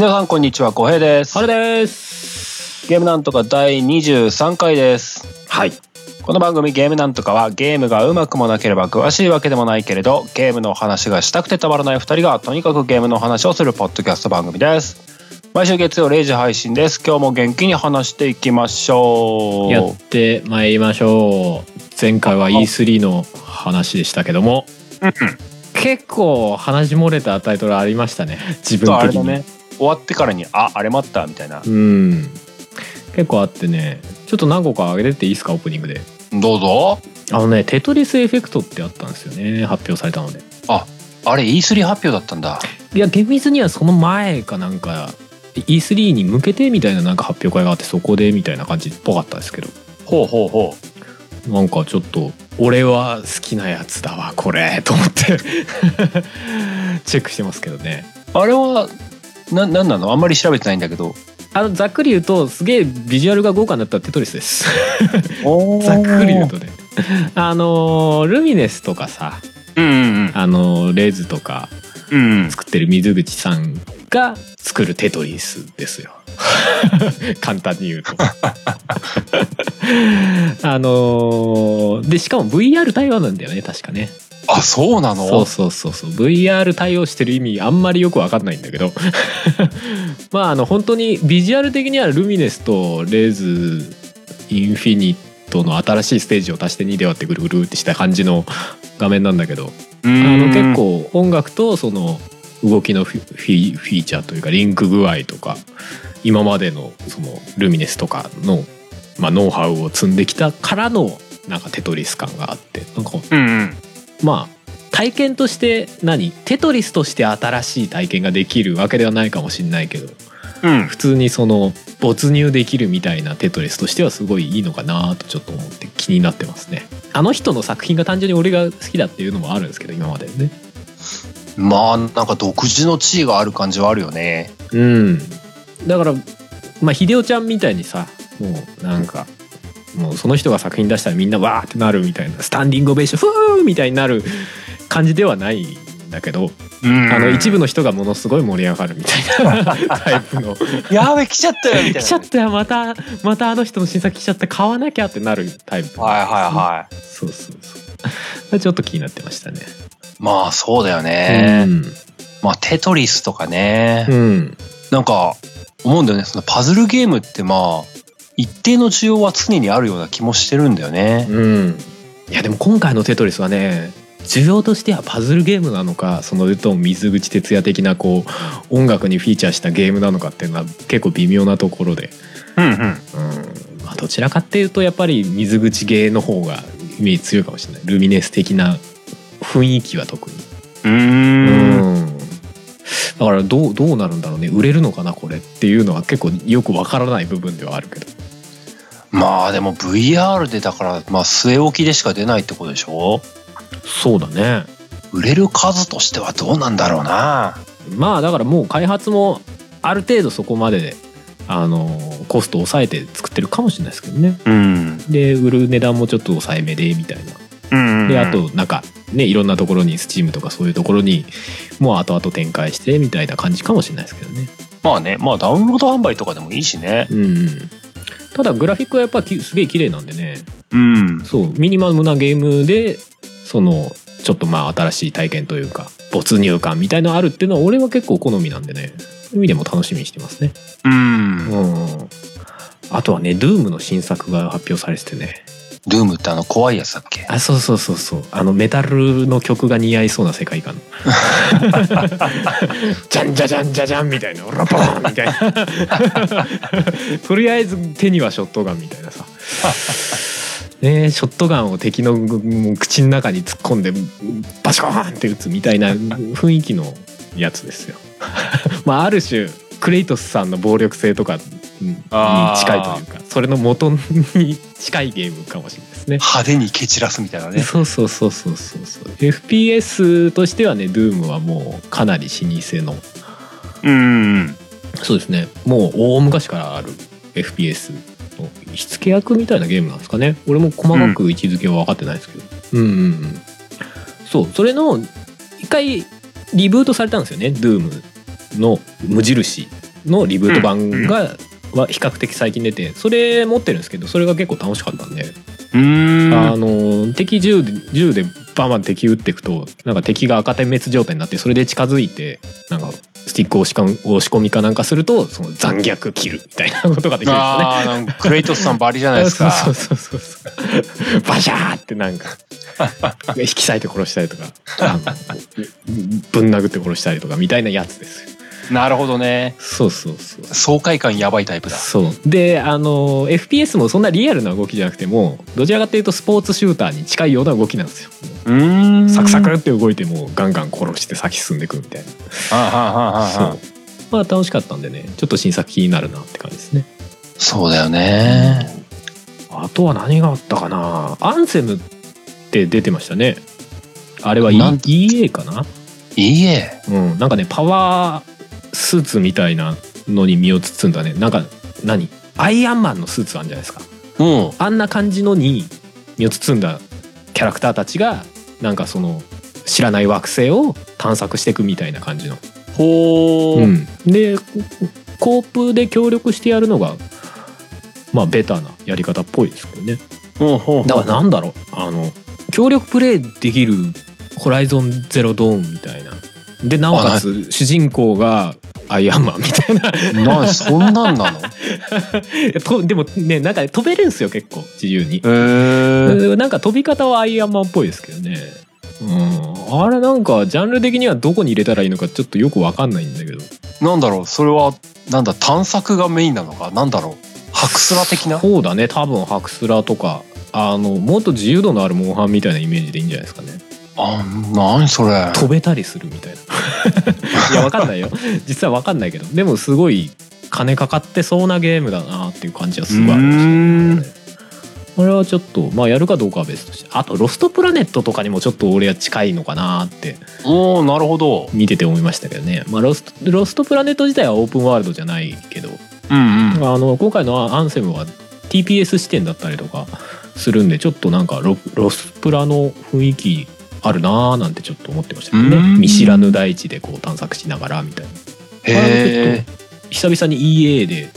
皆さんこんにちは、小平です。あれです。ゲームなんとか第23回です。はい。この番組ゲームなんとかはゲームがうまくもなければ詳しいわけでもないけれど、ゲームの話がしたくてたまらない二人がとにかくゲームの話をするポッドキャスト番組です。毎週月曜0時配信です。今日も元気に話していきましょう。やってまいりましょう。前回は E3 の話でしたけども、結構話漏れたタイトルありましたね。自分的に。ね。終わってからに、あ、あれ待ったみたいな。うん。結構あってね、ちょっと何個か上げてっていいですかオープニングで。どうぞ。あのね、テトリスエフェクトってあったんですよね。発表されたので。あれ E3 発表だったんだ。いや厳密にはその前かなんか E3 に向けてみたいななんか発表会があってそこでみたいな感じっぽかったですけどほうほうほう。なんかちょっと俺は好きなやつだわこれと思って チェックしてますけどねあれは、な、なんなの？あんまり調べてないんだけど。あのざっくり言うとすげえビジュアルが豪華になったテトリスです。お ざっくり言うとね。あのルミネスとかさうんうんあのレズとかうん。うん。作ってる水口さんが作るテトリスですよ。簡単に言うと。あのーでしかも VR 対応なんだよね確かねあ、そうなの？そうそうそうそう。VR 対応してる意味あんまりよく分かんないんだけど。まああの本当にビジュアル的にはルミネスとレーズインフィニットの新しいステージを足して2で割ってぐるぐるってした感じの画面なんだけど。ああの結構音楽とその動きのフィフィフィーチャーというかリンク具合とか今までのそのルミネスとかの、まあ、ノウハウを積んできたからのなんかテトリス感があって。なんかうんうん。まあ体験として何？テトリスとして新しい体験ができるわけではないかもしれないけど。うん。普通にその没入できるみたいなテトリスとしてはすごいいいのかなとちょっと思って気になってますね。あの人の作品が単純に俺が好きだっていうのもあるんですけど今までね。まあ、なんか独自の地位がある感じはあるよね。うん。だからまあ秀夫ちゃんみたいにさもうなんかもうその人が作品出したらみんなわーってなるみたいなスタンディングオベーションフーみたいになる感じではないんだけど、うんあの一部の人がものすごい盛り上がるみたいな タイプのやべ、来ちゃったよみたいな。来ちゃったよまたまたあの人の新作来ちゃった買わなきゃってなるタイプはいはいはい。そうそうそうちょっと気になってましたねまあ、そうだよね。うん、まあ、テトリスとかね。うん、なんか、思うんだよね。そのパズルゲームってまあ、一定の需要は常にあるような気もしてるんだよね。うん、いやでも今回の「テトリス」はね需要としてはパズルゲームなのかそのと水口哲也的なこう音楽にフィーチャーしたゲームなのかっていうのは結構微妙なところで、うんうん。うん。まあ、どちらかっていうとやっぱり水口ゲーの方がイメージ強いかもしれない。ルミネス的な雰囲気は特に。うん。だからどうどうなるんだろうね。売れるのかなこれっていうのは結構よくわからない部分ではあるけどまあでも VR でだから、まあ据え置きでしか出ないってことでしょ？そうだね。売れる数としてはどうなんだろうな。まあだからもう開発もある程度そこまでであのコストを抑えて作ってるかもしれないですけどね。うん。で売る値段もちょっと抑えめでみたいな。うんであとなんかねいろんなところに Steam とかそういうところにもう後々展開してみたいな感じかもしれないですけどね。まあね、まあダウンロード販売とかでもいいしね。うんうんただグラフィックはやっぱきすげえ綺麗なんでね。うん。そうミニマムなゲームでそのちょっとまあ新しい体験というか没入感みたいのあるっていうのは俺は結構好みなんでね。そういう意味でも楽しみにしてますね。うん。うん。あとはね Doom の新作が発表されててねドゥームってあの怖いやつだっけ？あそうそうそうそう。あのメタルの曲が似合いそうな世界観。じゃんじゃじゃんじゃじゃんみたいな。ラポーンみたいな。とりあえず手にはショットガンみたいなさ。ねショットガンを敵の口の中に突っ込んでバシコーンって撃つみたいな雰囲気のやつですよ。まあある種クレイトスさんの暴力性とかに近いというかそれの元に近いゲームかもしれないですね。派手に蹴散らすみたいなね。そうそうそうそうそう。そう FPS としてはね Doom はもうかなり老舗の。うん。そうですね。もう大昔からある FPS の火付け役みたいなゲームなんですかね。俺も細かく位置づけは分かってないですけど。うんうんうん。そう。それの一回リブートされたんですよね。Doom の無印のリブート版が、は比較的最近出てそれ持ってるんですけどそれが結構楽しかったんで、うーん。あの敵銃で銃でバンバン敵撃っていくとなんか敵が赤点滅状態になってそれで近づいてなんかスティックを押し込み押し込みかなんかするとその残虐キルみたいなことができるんですよね。クレイトスさんバリじゃないですか。そうそうそうそうバシャーってなんか 引き裂いて殺したりとかぶん殴って殺したりとかみたいなやつですよなるほどね。そうそうそう。爽快感やばいタイプだ。そう。であの FPS もそんなリアルな動きじゃなくてもどちらかというとスポーツシューターに近いような動きなんですよ。うーん。サクサクって動いてもガンガン殺して先進んでいくみたいな。はあはあはあはあそう。まあ楽しかったんでね。ちょっと新作気になるなって感じですね。そうだよね。あとは何があったかな。アンセムって出てましたね。あれは、E EA かな？いいえうん。なんかねパワースーツみたいなのに身を包んだね。なんか何？アイアンマンのスーツあるんじゃないですか。うん。あんな感じのに身を包んだキャラクターたちがなんかその知らない惑星を探索していくみたいな感じの。ほー。うん、でコープで協力してやるのがまあベタなやり方っぽいですけどね。ほうほうだからなんだろう。あの協力プレイできる「ホライゾンゼロドーン」みたいな。でなおかつ主人公がアイアンマンみたいな。なそんなんなの？とでもねなんか飛べるんですよ結構自由に。へ。ー。なんか飛び方はアイアンマンっぽいですけどね。うん、あれなんかジャンル的にはどこに入れたらいいのかちょっとよくわかんないんだけど。なんだろう？それはなんだ探索がメインなのか？なんだろう？ハクスラ的な？そうだね。多分ハクスラとか。あのもっと自由度のあるモンハンみたいなイメージでいいんじゃないですかねあ何それ。飛べたりするみたいな。いやわかんないよ。実はわかんないけど。でもすごい金かかってそうなゲームだなっていう感じはすごいありましたね。これはちょっとまあやるかどうかは別として。あとロストプラネットとかにもちょっと俺は近いのかなっておおなるほど。見てて思いましたけどね、まあ、ロストロストプラネット自体はオープンワールドじゃないけど。うんうん。あの今回のアンセムは TPS 視点だったりとかするんでちょっとなんかロロスプラの雰囲気あるなーなんてちょっと思ってましたけどね。うん。見知らぬ大地でこう探索しながらみたいな。へえ久々に EA で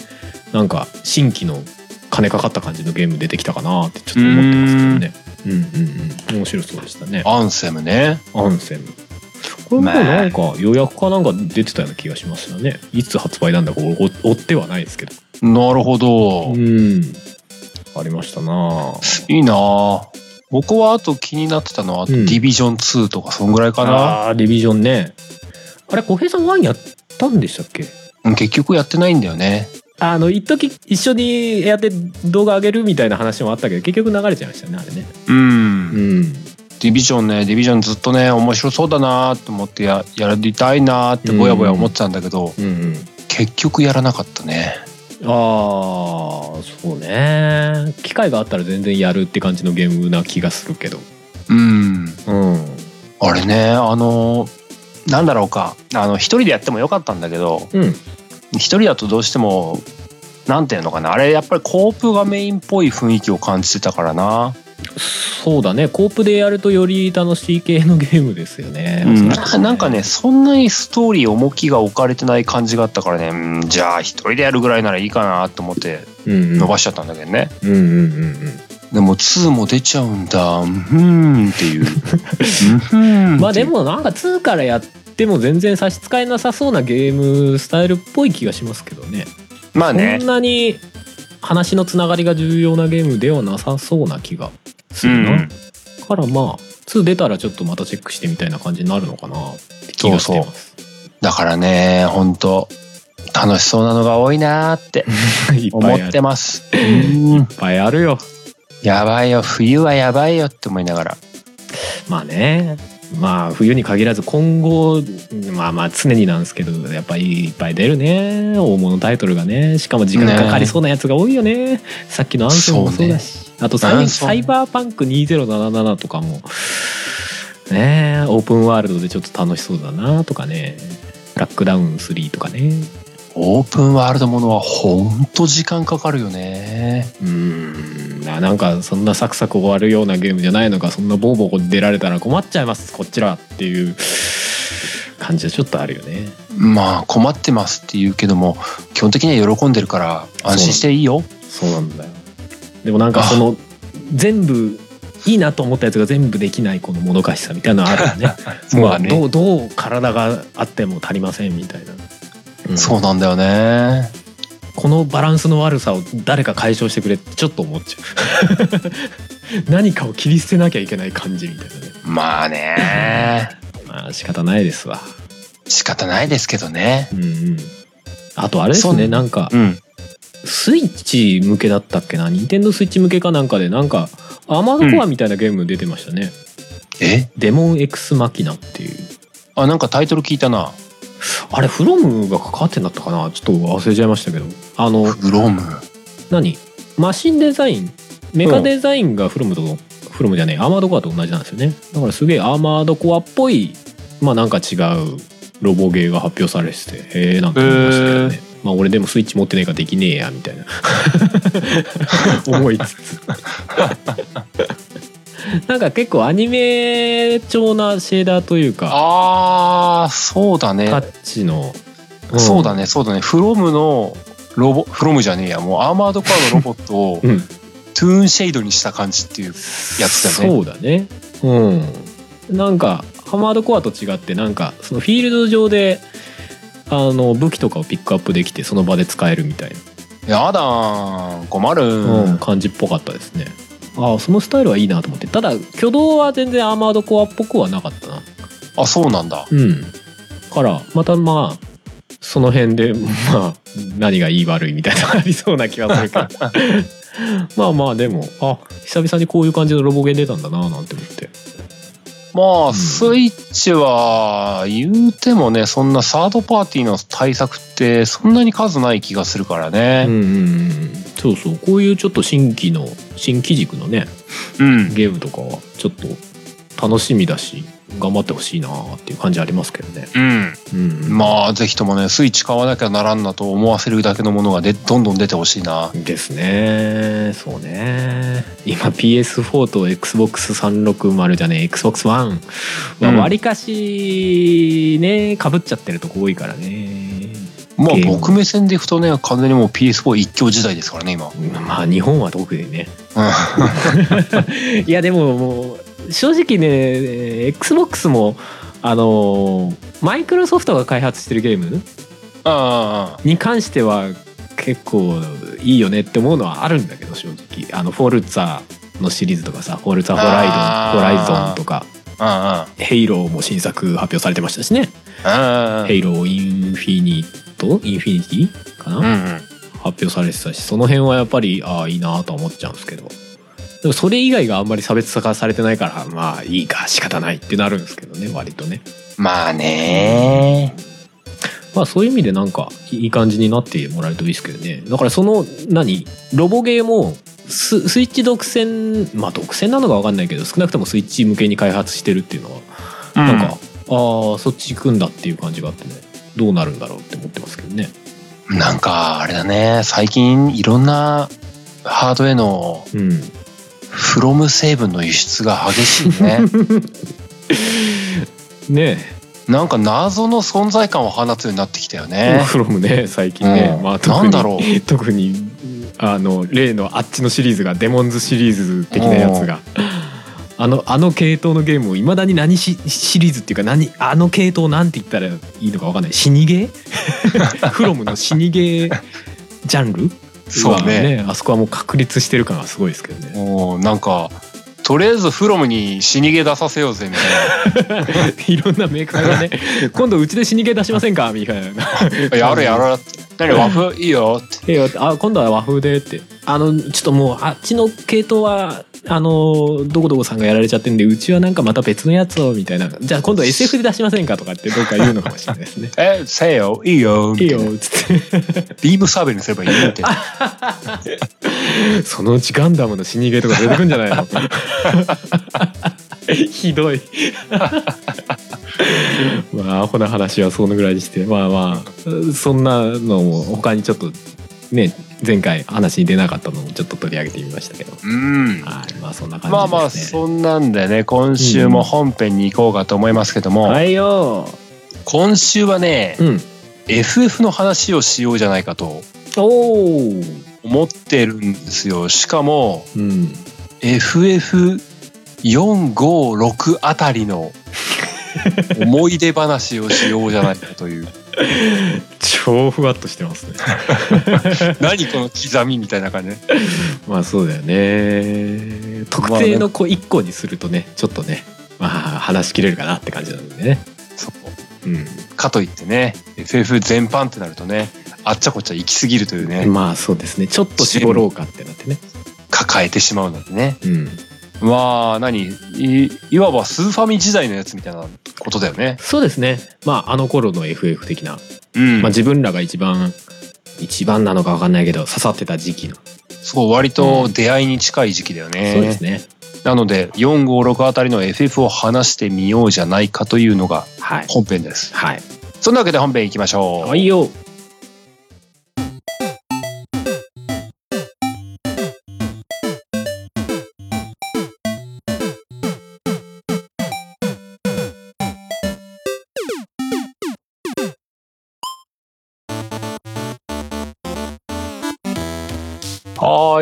なんか新規の金かかった感じのゲーム出てきたかなってちょっと思ってますけどね。うん。うんうん。面白そうでしたね。アンセムね。アンセム。これもなんか予約かなんか出てたような気がしますよね。いつ発売なんだか追追ってはないですけど。なるほど、うん。ありましたないいなあ僕はあと気になってたのは、うん。ディビジョン2とかそんぐらいかな。あーディビジョンね。あれ小平さん1やったんでしたっけ？うん結局やってないんだよね。あの一時一緒にやって動画上げるみたいな話もあったけど結局流れちゃいましたねあれね。うん、うん。ディビジョンねディビジョンずっとね面白そうだなと思ってややりたいなってぼやぼや思ってたんだけど、うんうん。結局やらなかったねああそうね。機会があったら全然やるって感じのゲームな気がするけど。うん。うん。あれねあのなんだろうか。あの一人でやってもよかったんだけどうん。一人だとどうしてもなんていうのかな。あれやっぱりコープがメインっぽい雰囲気を感じてたからな、そうだね。コープでやるとより楽しい系のゲームですよね、うん。なんかねそんなにストーリー重きが置かれてない感じがあったからね、うんじゃあ一人でやるぐらいならいいかなと思って伸ばしちゃったんだけどね、うんうんうんうんでも2も出ちゃうんだ。うんふーんっていう。うんふーんっていう。まあでもなんか2からやっても全然差し支えなさそうなゲームスタイルっぽい気がしますけどね。まあね。そんなに話のつながりが重要なゲームではなさそうな気がするな、うん。からまあ2出たらちょっとまたチェックしてみたいな感じになるのかなって気がしてます。だからね本当楽しそうなのが多いなーって 思ってます。うん。いっぱいあるよ。やばいよ。冬はやばいよって思いながら。まあねまあ冬に限らず今後まあまあ常になんですけどやっぱりいっぱい出るね大物タイトルがね。しかも時間かかりそうなやつが多いよね。さっきのアンソンもそうだし、あとサイアンソンサイバーパンク2077とかもねオープンワールドでちょっと楽しそうだなとかね。ラックダウン3とかねオープンワールドものはほんと時間かかるよね。うーん。ななんかそんなサクサク終わるようなゲームじゃないのかそんなボーボー出られたら困っちゃいます。こっちらっていう感じはちょっとあるよね。まあ困ってますって言うけども基本的には喜んでるから安心していいよ。そうなんだよ。でもなんかその全部いいなと思ったやつが全部できないこのもどかしさみたいなのあるよね。そうだね。もうどうどう体があっても足りませんみたいな、うん。そうなんだよね。このバランスの悪さを誰か解消してくれってちょっと思っちゃう。何かを切り捨てなきゃいけない感じみたいなね。まあね。まあ仕方ないですわ。仕方ないですけどね。うんうん。あとあれですねなんかうん。スイッチ向けだったっけな？任天堂スイッチ向けかなんかでなんかアーマードコアみたいなゲーム出てましたね、え？デモン X マキナっていう。あなんかタイトル聞いたなあれフロムが関わってんだったかな？ちょっと忘れちゃいましたけど。あのフロム？何？マシンデザイン？メカデザインがフロムと、フロムじゃねえアーマードコアと同じなんですよね。だからすげえアーマードコアっぽいまあなんか違うロボゲーが発表されててへえなんて思いましたけどね、まあ俺でもスイッチ持ってねえからできねえやみたいな。思いつつ なんか結構アニメ調なシェーダーというかあーそうだね。タッチの、ん。そうだねそうだね。フロムのロボフロムじゃねえや。もうアーマードコアのロボットを うん。トゥーンシェードにした感じっていうやつだよね。そうだね。うん。なんかアーマードコアと違ってなんかそのフィールド上であの武器とかをピックアップできてその場で使えるみたいやだ困る。うん感じっぽかったですねああそのスタイルはいいなと思って。ただ挙動は全然アーマードコアっぽくはなかったな。あそうなんだ。うん。からまたまあその辺で まあ何がいい悪いみたいなのがありそうな気がするけど。まあまあでもあ久々にこういう感じのロボゲー出たんだななんて思ってまあ、ん。スイッチは言うてもねそんなサードパーティーの対策ってそんなに数ない気がするからうんねうんうん。そうそう。こういうちょっと新規の新機軸のねうん、ゲームとかはちょっと楽しみだし頑張ってほしいなっていう感じありますけどね。うん、うん、まあぜひともねスイッチ買わなきゃならんなと思わせるだけのものがでどんどん出てほしいな。ですねそうね今 PS4 と XBOX360 じゃねえ。XBOX1 はうん。わりかしねかぶっちゃってるとこ多いからね。まあ僕目線でいくとね完全にもう PS4 一強時代ですからね今、まあ日本は特にね。う いやでももう正直ね XBOX もあのマイクロソフトが開発してるゲームん、あに関しては結構いいよねって思うのはあるんだけど正直。あのフォルツァのシリーズとかさフォルツァホライドホライゾンとか。あヘイローも新作発表されてましたしね。ああ。ヘイローインフィニットインフィニティかな、うんうん。発表されてたしその辺はやっぱりああいいなとは思っちゃうんですけどでもそれ以外があんまり差別化されてないからまあいいか仕方ないってなるんですけどね割とね。まあね。まあそういう意味でなんかいい感じになってもらえるといいですけどね。だからその何？ロボゲーもススイッチ独占？まあ独占なのか分かんないけど少なくともスイッチ向けに開発してるっていうのはなんか、ああそっち行くんだっていう感じがあってね。どうなるんだろうって思ってますけどね。なんかあれだね。最近いろんなハードへのうんフロム成分の輸出が激しいね。ねなんか謎の存在感を放つようになってきたよえね。フロムね最近ね、うん。まあ特にだろう。特にあの例のあっちのシリーズがデモンズシリーズ的なやつが。あのあの系統のゲームをいまだに何シシリーズっていうか何あの系統なんて言ったらいいのか分かんない。死にゲー？フロムの死にゲージャンル？そうね。はあそこはもう確立してる感がすごいですけどね。もうなんかとりあえずフロムに死にゲー出させようぜみたい いろんなメーカーがね 今度うちで死にゲー出しませんか？みたいな。なやるや る。って何和風？いいよって。ええあ今度は和風でって。あのちょっともうあっちの系統はあのどこどこさんがやられちゃってんでうちはなんかまた別のやつをみたいな。じゃあ今度 SF で出しませんかとかってどっか言うのかもしれないですね。えせえよ。いいよ。いいよ。っつって。ビームサーベルにすればいいよみたいなそのうちガンダムの死にゲーとか出てくんじゃないの？ひどい。まあアホな話はそのぐらいにして。まあまあそんなのも他にちょっとね前回話に出なかったのをちょっと取り上げてみましたけど。うん。はいまあそんな感じですね。まあまあそんなんでね今週も本編に行こうかと思いますけども、はいよ。今週はね、うん。FF の話をしようじゃないかとおお思ってるんですよ。しかも、うん。FF456 あたりの思い出話をしようじゃないかという。超ふわっとしてますね。何この刻みみたいな感じね。まあそうだよね。特定の子1個にするとねちょっとねまあ話しきれるかなって感じなんでね。そう。うん。かといってね、FF 全般ってなるとね、あっちゃこっちゃ行き過ぎるというね、まあそうですね。ちょっと絞ろうかってなってね。抱えてしまうのでね。うんまあ、何？いいわばスーファミ時代のやつみたいなことだよね。そうですねまああの頃の FF 的な、うん。まあ、自分らが一番一番なのか分かんないけど刺さってた時期の、そう、割と出会いに近い時期だよね。そうですねなので、456あたりの FF を話してみようじゃないかというのがはい本編です。はいそんなわけで本編行きましょう。はいよ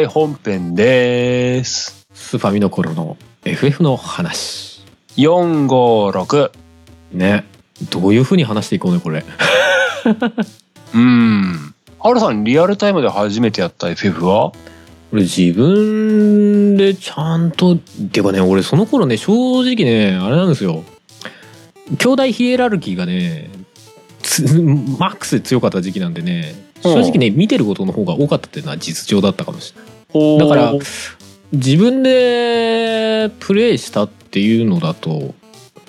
はーい、本編です。スーファミの頃の FF の話456。ねどういう風に話していこうねこれ うん。ハルさん、リアルタイムで初めてやった FF は？俺自分でちゃんとっていうかね俺その頃ね正直ねあれなんですよ兄弟ヒエラルキーがねつマックスで強かった時期なんでね正直ね見てることの方が多かったっていうのは実情だったかもしれない。だから自分でプレイしたっていうのだと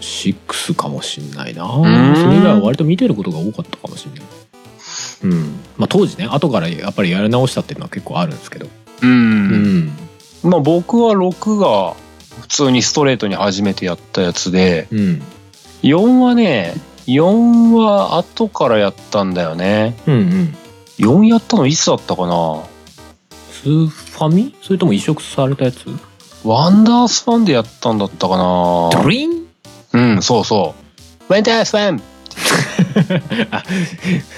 6かもしんないな。それ以外は割と見てることが多かったかもしんない。うん。まあ当時ね後からやっぱりやり直したっていうのは結構あるんですけど。う。うん。んまあ僕は6が普通にストレートに初めてやったやつで、うん。4はね、4は後からやったんだよね。うんうん4やったのいつだったかな？スーファミ？それとも移植されたやつ？ワンダースファンでやったんだったかな。ドリン？うん、そうそう。ワンダースファン！あ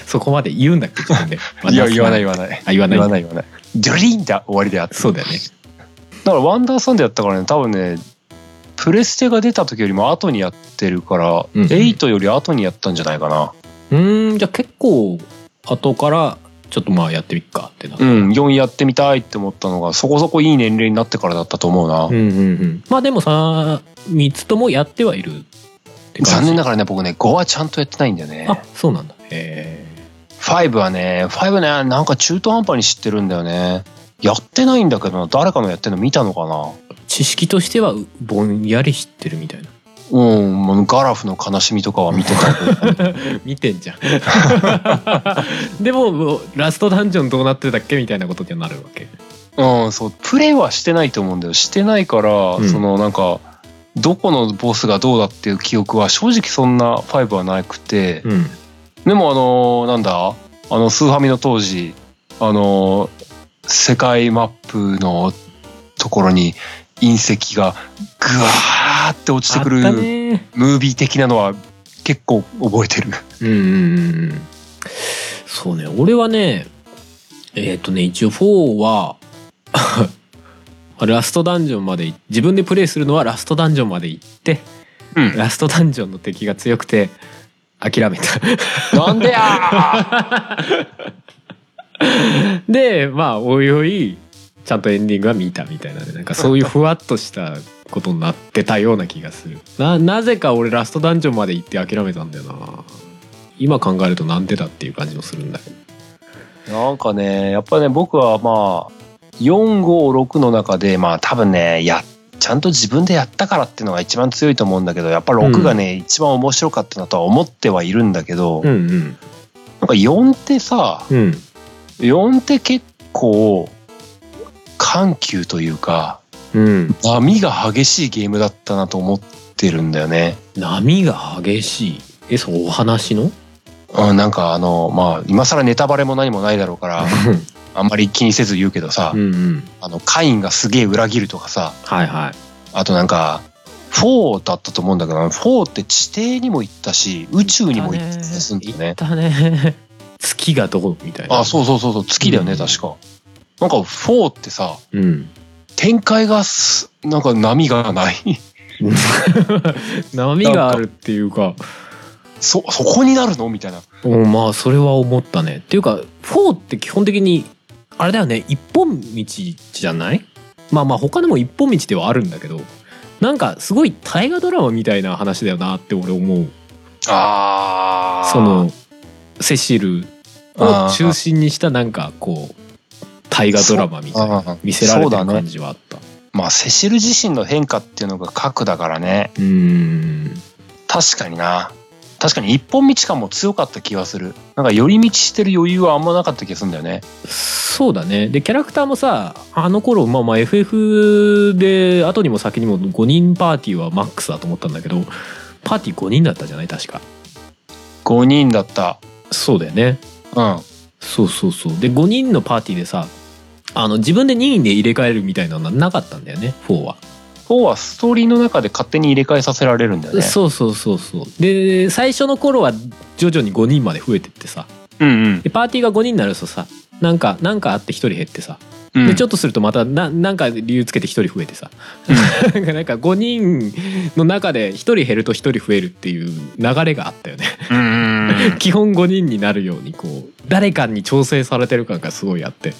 そこまで言うんだっけ？自分で。いや、言わない言わない。あ言わない。言わない言わない。ドリーンだ終わりであった。そうだよね。だからワンダースファンでやったからね、多分ね、プレステが出た時よりも後にやってるから、うん8より後にやったんじゃないかな。うーんじゃあ結構後からちょっとまあやってみっかってなうん、4やってみたいって思ったのがそこそこいい年齢になってからだったと思うな。うんうんうん。まあでもさ3つともやってはいるって感じ。残念ながらね、僕ね、5はちゃんとやってないんだよね。あそうなんだ。へ5はね、5ね、なんか中途半端に知ってるんだよね。やってないんだけどな、誰かのやってるの見たのかな。え知識としてはうぼんやり知ってるみたいなうん、ガラフの悲しみとかは見てた。見てんじゃん。でもラストダンジョンどうなってたっけみたいなことにはなるわけ。うん、そう、プレイはしてないと思うんだよ。してないから、うん。そのなんか、どこのボスがどうだっていう記憶は正直そんな5はなくて、うん。でもあのなんだ？あのスーファミの当時あの世界マップのところに隕石がグワーって落ちてくるムービー的なのは結構覚えてる。うんうんうんうん。そうね。俺はねえっ、とね一応4は ラストダンジョンまでい自分でプレイするのはラストダンジョンまで行ってうん、ラストダンジョンの敵が強くて諦めた。なんでや でまあおいおいちゃんとエンディングは見たみたいなね。なんかそういうふわっとしたことになってたような気がする。ななぜか俺ラストダンジョンまで行って諦めたんだよな。今考えるとなんでだっていう感じもするんだけど。なんかねやっぱね僕はまあ456の中でまあ多分ねやちゃんと自分でやったからっていうのが一番強いと思うんだけどやっぱ6がね、一番面白かったなとは思ってはいるんだけど、うんうん。なんか4ってさうん。4って結構緩急というかうん。波が激しいゲームだったなと思ってるんだよね。波が激しい？えそうお話の？うん、なんかあのまあ今更ネタバレも何もないだろうから あんまり気にせず言うけどさ、うんうん。あのカインがすげえ裏切るとかさはいはい。あとなんか4だったと思うんだけど4って地底にも行ったし宇宙にも行ったりするんだよね。行ったね。月がどこみたいな。あそうそうそうそう月だよね、うん。確かなんか4ってさうん。展開がすなんか波がない。波があるっていうか。そそこになるの？みたいな。うんまあそれは思ったね。っていうか4って基本的にあれだよね。一本道じゃない？まあまあ他にも一本道ではあるんだけど。なんかすごい大河ドラマみたいな話だよなって俺思う。あー。そのセシルを中心にしたなんかこう大河ドラマみたいな見せられてる感じはあった。まあセシル自身の変化っていうのが核だからね。うーん。確かにな。確かに一本道感も強かった気がする。なんか寄り道してる余裕はあんまなかった気がするんだよね。そうだね。でキャラクターもさあの頃まあまあ FF で後にも先にも5人パーティーはマックスだと思ったんだけどパーティー5人だったじゃない？確か。5人だった。そうだよね。うん。そうそうそう。で5人のパーティーでさあの自分で任意で入れ替えるみたいなのはなかったんだよね4は、4はストーリーの中で勝手に入れ替えさせられるんだよね。そうそうそうそう。で最初の頃は徐々に5人まで増えてってさ。うんうん。でパーティーが5人になるとさなんかなんかあって1人減ってさ。うん。でちょっとするとまたななんか理由つけて1人増えてさ、なん。か なんか5人の中で1人減ると1人増えるっていう流れがあったよね。うんうん 基本5人になるようにこう誰かに調整されてる感がすごいあって。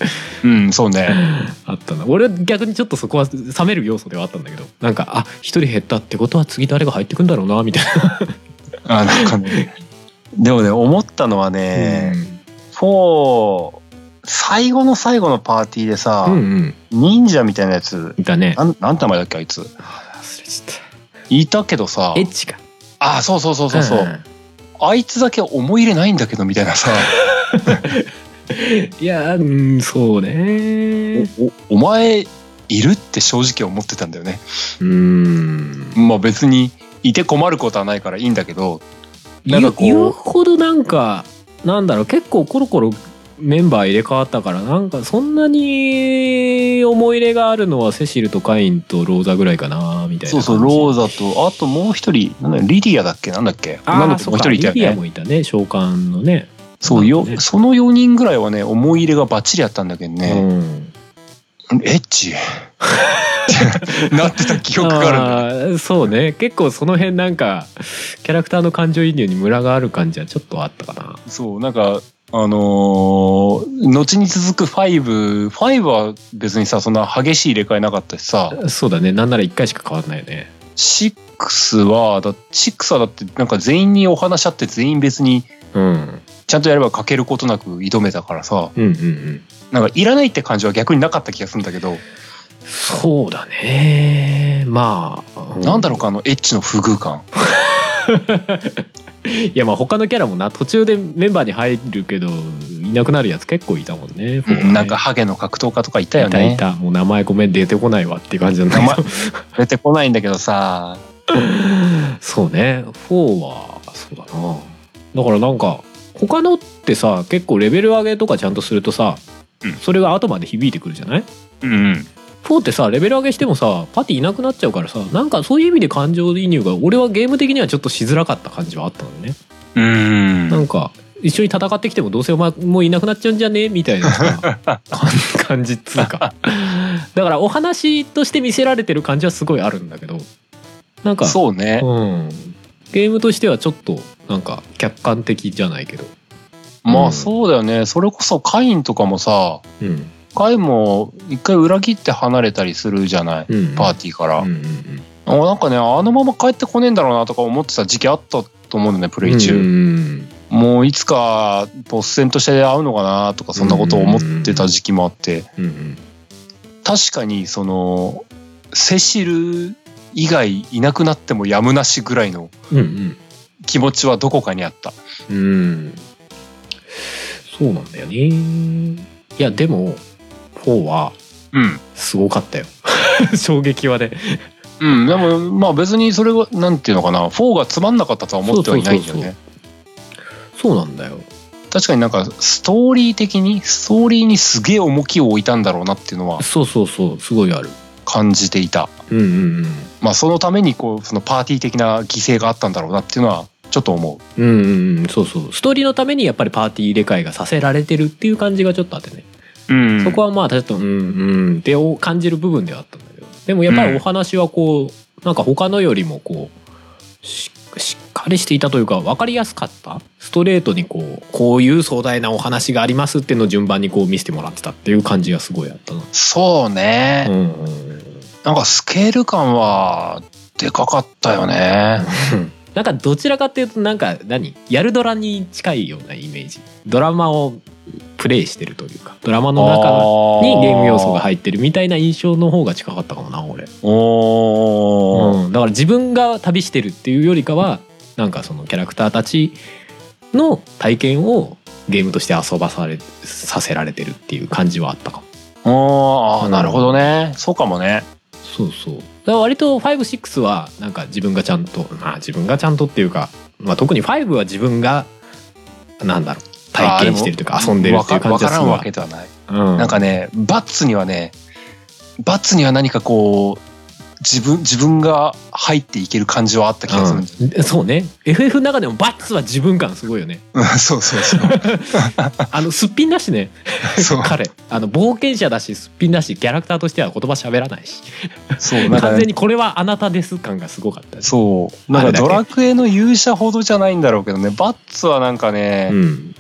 うんそうね。あったな。俺逆にちょっとそこは冷める要素ではあったんだけどなんかあ1人減ったってことは次誰が入ってくんだろうなみたいな。あなんかね。でもね思ったのはね、4最後の最後のパーティーでさ、うんうん。忍者みたいなやつ。いたね。なんなんて名前だっけあいつ。忘れちゃっいたけどさ。たエッチか。あそうそうそうそうそう、んあいつだけ思い入れないんだけどみたいなさ。いやうんそうね。おお前いるって正直思ってたんだよね。うん。まあ別にいて困ることはないからいいんだけどなんかこう。言うほどなんかなんだろう結構コロコロメンバー入れ替わったからなんかそんなに思い入れがあるのはセシルとカインとローザぐらいかなみたいなそうそうローザとあともう一人なんだリディアだっけなんだっけなんだっけもう一人いたリディアよねもいたね召喚のね。そうよ、ね。その4人ぐらいはね思い入れがバッチリあったんだけどうね、ん。エッチ。なってた記憶があるんそうね。結構その辺なんかキャラクターの感情移入にムラがある感じはちょっとあったかな。そうなんかあのー後に続く55は別にさそんな激しい入れ替えなかったしさ。そうだね。なんなら1回しか変わんないよね。6はだ6はだってなんか全員にお話し合って全員別にうん。ちゃんとやれば欠けることなく挑めたからさ。うんうんうん。なんかいらないって感じは逆になかった気がするんだけど、そうだね。まあ、なんだろうかあのエッチの不遇感 いやまあ他のキャラもな途中でメンバーに入るけどいなくなるやつ結構いたもんね、フォーはねなんかハゲの格闘家とかいたよいたねいた。もう名前ごめん出てこないわっていう感じなんだけど。出てこないんだけどさ。そうね。4はそうだな。だからなんか他のってさ結構レベル上げとかちゃんとするとさ、うん。それが後まで響いてくるじゃない？うんうん4ってさレベル上げしてもさパティいなくなっちゃうからさなんかそういう意味で感情移入が俺はゲーム的にはちょっとしづらかった感じはあったのね、うん。なんか一緒に戦ってきてもどうせお前もういなくなっちゃうんじゃねえみたいなさ 感感じっつうか。だからお話として見せられてる感じはすごいあるんだけどなんかそうね。うん、ゲームとしてはちょっとなんか客観的じゃないけど、まあそうだよね。それこそカインとかもさうんカインも一回裏切って離れたりするじゃない？うん、パーティーから、うんうんあなんかねあのまま帰ってこねえんだろうなとか思ってた時期あったと思うんだよねプうん、レイ中、うんもういつかボス戦として会うのかなとかそんなことを思ってた時期もあって。うんうん。確かにそのセシル以外いなくなってもやむなしぐらいのうん気持ちはどこかにあった。うんうん。そうなんだよね。いやでも4はうん。すごかったよ。衝撃はね。うん。でもまあ別にそれはなんていうのかな。4がつまんなかったとは思ってはいないんだよね。そうなんだよ。確かになんかストーリー的にストーリーにすげえ重きを置いたんだろうなっていうのはそうそうそう。すごいある。感じていた。うんうんうん。まあそのためにこうそのパーティー的な犠牲があったんだろうなっていうのはちょっと思う。うんうんうん。そうそう。ストーリーのためにやっぱりパーティー入れ替えがさせられてるっていう感じがちょっとあってね、うん。そこはまあちょっとうんうんって感じる部分ではあったんだけどでもやっぱりお話はこう、なんか他のよりもこうししっかりしていたというか分かりやすかったストレートにこうこういう壮大なお話がありますっていうのを順番にこう見せてもらってたっていう感じがすごいあったな。そうね、うんうんなんかスケール感はでかかったよね。なんかどちらかっていうとなんか何？やるドラに近いようなイメージ。ドラマをプレイしてるというかドラマの中にゲーム要素が入ってるみたいな印象の方が近かったかもな俺、おー。うん、だから自分が旅してるっていうよりかはなんかそのキャラクターたちの体験をゲームとして遊ばされさせられてるっていう感じはあったかも。あーなるほどね。そうかもね。そうそう。だから割と56はなんか自分がちゃんとまあ自分がちゃんとっていうか、まあ、特に5は自分がなんだろう体験してるというか遊んでるっていう感じわからんがすごいわけではない、うん。なんかねバッツにはねバッツには何かこう自分自分が入っていける感じはあった気がするんだようん。そうね。FF の中でもバッツは自分感すごいよね。う んそうそうそう。あのすっぴんだしね。彼。あの冒険者だしすっぴんだしキャラクターとしては言葉喋らないし。そう完全にこれはあなたです感がすごかったです。そう。なんかドラクエの勇者ほどじゃないんだろうけどね。バッツはなんかね、うん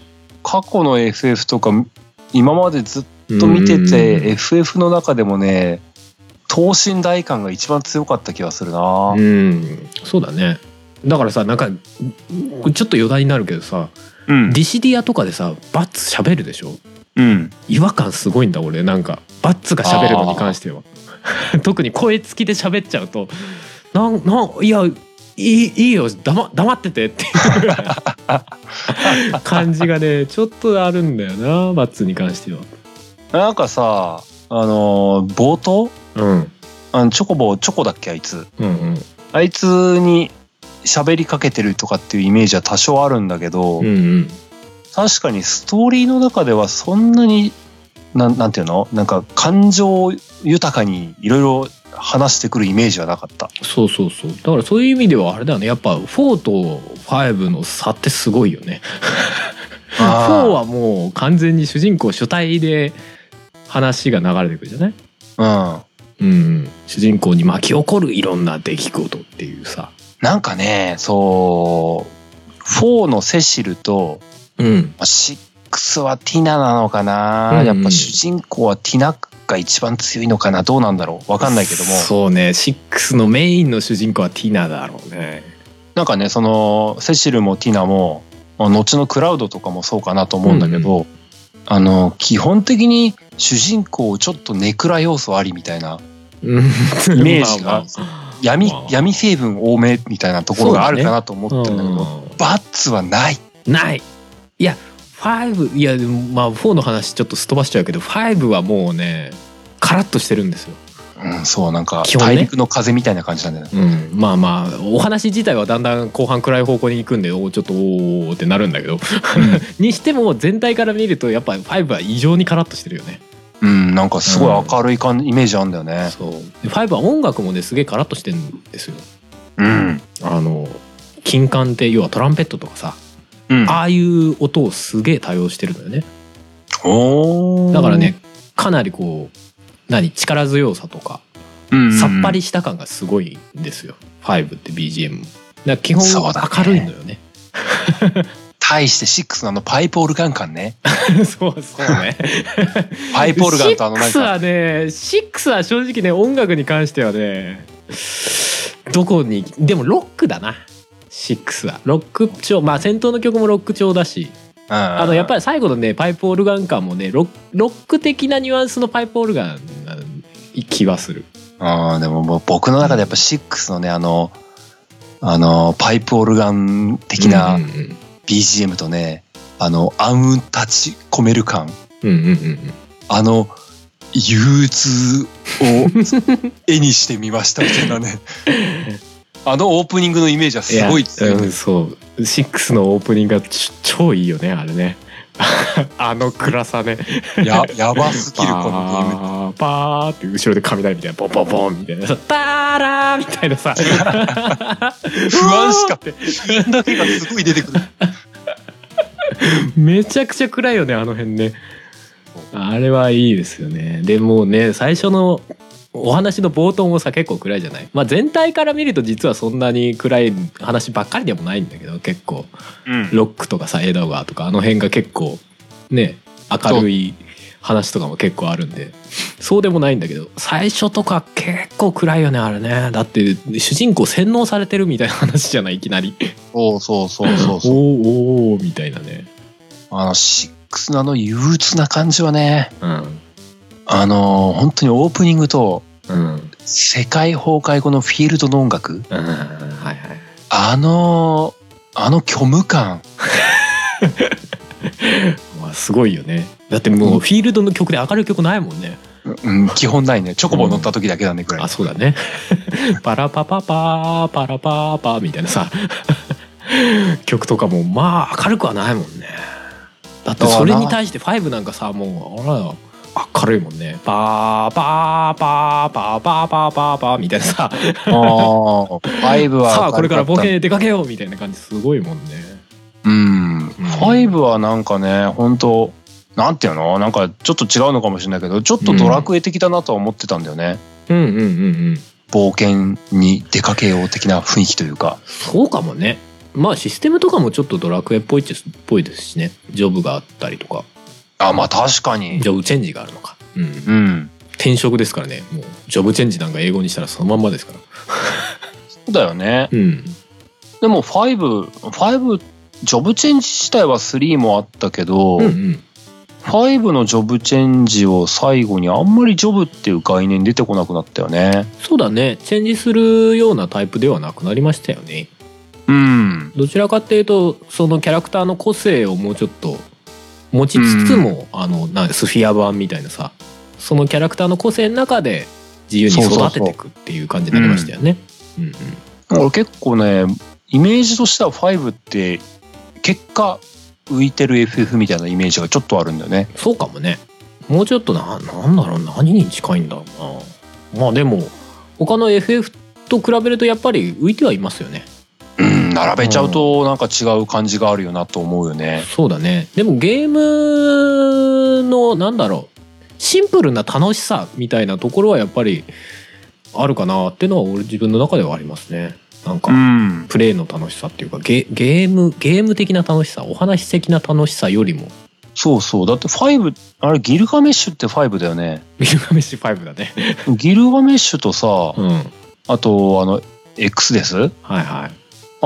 過去の FF とか今までずっと見てて FF の中でもね等身大感が一番強かった気がするな、うん、うんそうだね。だからさなんかちょっと余談になるけどさうん。ディシディアとかでさバッツ喋るでしょ？うん。違和感すごいんだ俺。なんかバッツが喋るのに関しては。特に声付きで喋っちゃうと。なんなんいやいいいいよ黙黙っててっていう感じがね ちょっとあるんだよなバッツに関しては。なんかさあのー冒頭？うん。あのチョコボチョコだっけあいつ。うんうん。あいつに喋りかけてるとかっていうイメージは多少あるんだけど、うんうん。確かにストーリーの中ではそんなになんなんていうの？なんか感情豊かにいろいろ話してくるイメージはなかった。そうそうそう。だからそういう意味ではあれだよね。やっぱ4と5の差ってすごいよね。4 はもう完全に主人公主体で話が流れてくるじゃない？うん。うん、主人公に巻き起こるいろんな出来事っていうさ、なんかね、そう、4のセシルと、うん、まあ6はティナなのかな、うんうん。やっぱ主人公はティナが一番強いのかな？どうなんだろう？わかんないけども。そうね。6のメインの主人公はティナだろうね。なんかね、その、セシルもティナも、まあ後のクラウドとかもそうかなと思うんだけど、あの、基本的に主人公ちょっとネクラ要素ありみたいな、うん。イメージが闇まあ、闇成分多めみたいなところがあるかなと思ってるんだけど、うんバッツはない。ない。いや5いやでもまあ4の話ちょっとすっ飛ばしちゃうけど5はもうねカラッとしてるんですよ、うん、そう、なんか大陸の風みたいな感じなんだよね。うん、まあまあお話自体はだんだん後半暗い方向に行くんでおーちょっとおーってなるんだけど。にしても全体から見るとやっぱ5は異常にカラッとしてるよね。うん、なんかすごい明るい感じ、イメージあるんだよね。そう。で5は音楽もねすげえカラッとしてるんですよ。うん。あの金管って要はトランペットとかさ、うん、ああいう音をすげえ多用してるのよね。だからね、かなりこう何力強さとかうんさっぱりした感がすごいんですよ。5って BGM だ基本明るいのよね。対して6のあのパイプオルガン感ね。そうそうね。パイプオルガンとあのなん6か、はね6は正直ね音楽に関してはねどこにでもロックだな6は。ロック調まあ戦闘の曲もロック調だし。ああのやっぱり、り最後のねパイプオルガン感もねロック的なニュアンスのパイプオルガンな気はする。あでももう僕の中でやっぱ6のね、あの、あの、パイプオルガン的な BGM とね、あの、暗雲立ち込める感、うんうんうんうん。あの、憂鬱を 絵にしてみましたみたいなね。あのオープニングのイメージはすごい強い。やうんそう。6のオープニングがち超いいよねあれね。あの暗さね。ややばすぎるこのゲーム。パーパーって後ろで雷みたいなボンボンボンみたいな。さタあらーみたいなさ。不安しか不安だけがすごい出てくる。めちゃくちゃ暗いよねあの辺ね。あれはいいですよね。でもうね最初のお話の冒頭もさ結構暗いじゃない？まあ全体から見ると実はそんなに暗い話ばっかりでもないんだけど結構。うん。ロックとかさエドガーとかあの辺が結構ね明るい話とかも結構あるんでそうでもないんだけど最初とか結構暗いよねあれね。だって主人公洗脳されてるみたいな話じゃない？いきなり。そうそうそうそうおそう。ーおーみたいなね。あの6のあの憂鬱な感じはね。うんあの本当にオープニングとうん。世界崩壊後のフィールドの音楽。うんはいはいあのあの虚無感。まあすごいよね。だってもうフィールドの曲で明るい曲ないもんね。うん、基本ないね。チョコボ乗った時だけだねくらい、あそうだね。パラパパパーパラパーパーみたいなさ。曲とかもまあ明るくはないもんね。だってそれに対して5なんかさもうあら明るいもんね。パーパーパーパーパーパーパーパーみたいなさ。ああ5はさあこれから冒明る険へ出かけようみたいな感じすごいもんね。うん、5はなんかね本当なんていうの？なんかちょっと違うのかもしれないけどちょっとドラクエ的だなとは思ってたんだよね、うん。うんうんうん冒険に出かけよう的な雰囲気というか。そうかもね。まあシステムとかもちょっとドラクエっぽいっぽいですしね。ジョブがあったりとかあまあ確かに。ジョブチェンジがあるのか。うん。うん。転職ですからね。もうジョブチェンジなんか英語にしたらそのまんまですから。そうだよね。うん。でも55ジョブチェンジ自体は3もあったけど、うんうん。5のジョブチェンジを最後にあんまりジョブっていう概念出てこなくなったよね。そうだね。チェンジするようなタイプではなくなりましたよね。うん。どちらかっていうとそのキャラクターの個性をもうちょっと持ちつつも、あのなんスフィア版みたいなさそのキャラクターの個性の中で自由に育てていくっていう感じになりましたよね。うんうん。俺結構ねイメージとしては5って結果浮いてる FF みたいなイメージがちょっとあるんだよね。そうかもね。もうちょっとななんだろう何に近いんだろうな。まあでも他の FF と比べるとやっぱり浮いてはいますよねうん並べちゃうとなんか違う感じがあるよなと思うよね。そうだね。でもゲームのなんだろうシンプルな楽しさみたいなところはやっぱりあるかなっていうのは俺自分の中ではありますね。なんか、ん。プレイの楽しさっていうかゲゲームゲーム的な楽しさお話的な楽しさよりも。そうそう。だって5あれギルガメッシュって5だよね。ビルガメッシュ5だね。ギルガメッシュとさうん。はいあとあの X です？はい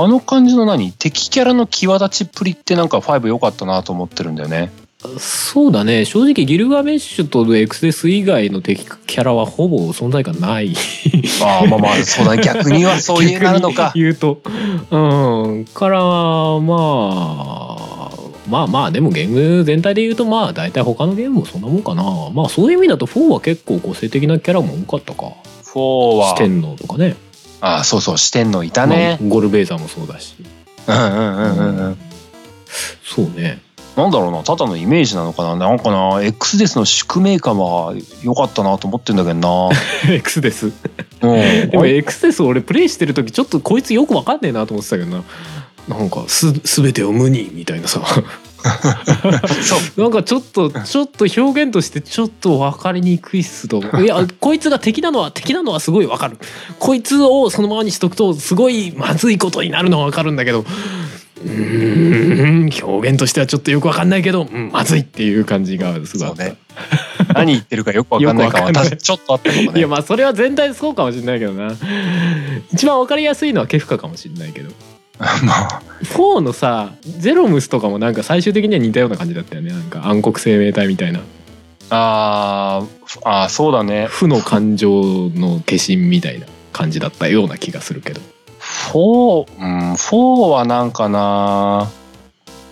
あの感じの何？敵キャラの際立ちっぷりってなんか5良かったなと思ってるんだよね。そうだね。正直ギルガメッシュとエクセス以外の敵キャラはほぼ存在感ない。ああまあまあそうだね。逆にはそういうなるのか。言うと。うん。からまあまあまあでもゲーム全体で言うとまあ大体他のゲームもそんなもんかな。まあそういう意味だと4は結構個性的なキャラも多かったか。4は。四天王とかねああそうそう四天王いたね、まあゴルベーザーもそうだし。うんうんうんうんうん。そうね。なんだろうなただのイメージなのかな。なんかな X デスの宿命感は良かったなと思ってんだけどな。X ですうん。でも X です俺プレイしてる時ちょっとこいつよく分かんねえなと思ってたけどな。なんかす全てを無にみたいなさ なんかちょっとちょっと表現としてちょっと分かりにくいっすといやこいつが敵なのは敵なのはすごい分かる。こいつをそのままにしとくとすごいまずいことになるのは分かるんだけどうーん表現としてはちょっとよく分かんないけど、うん、まずいっていう感じがすごいね。何言ってるかよくわかんないかんない確かにちょっとあったかもね。いやまあそれは全体そうかもしれないけどな。一番分かりやすいのはケフカかもしれないけど。まあ 4のさゼロムスとかもなんか最終的には似たような感じだったよね。なんか暗黒生命体みたいな。あーあーそうだね。負の感情の化身みたいな感じだったような気がするけど。4うん4はなんかな。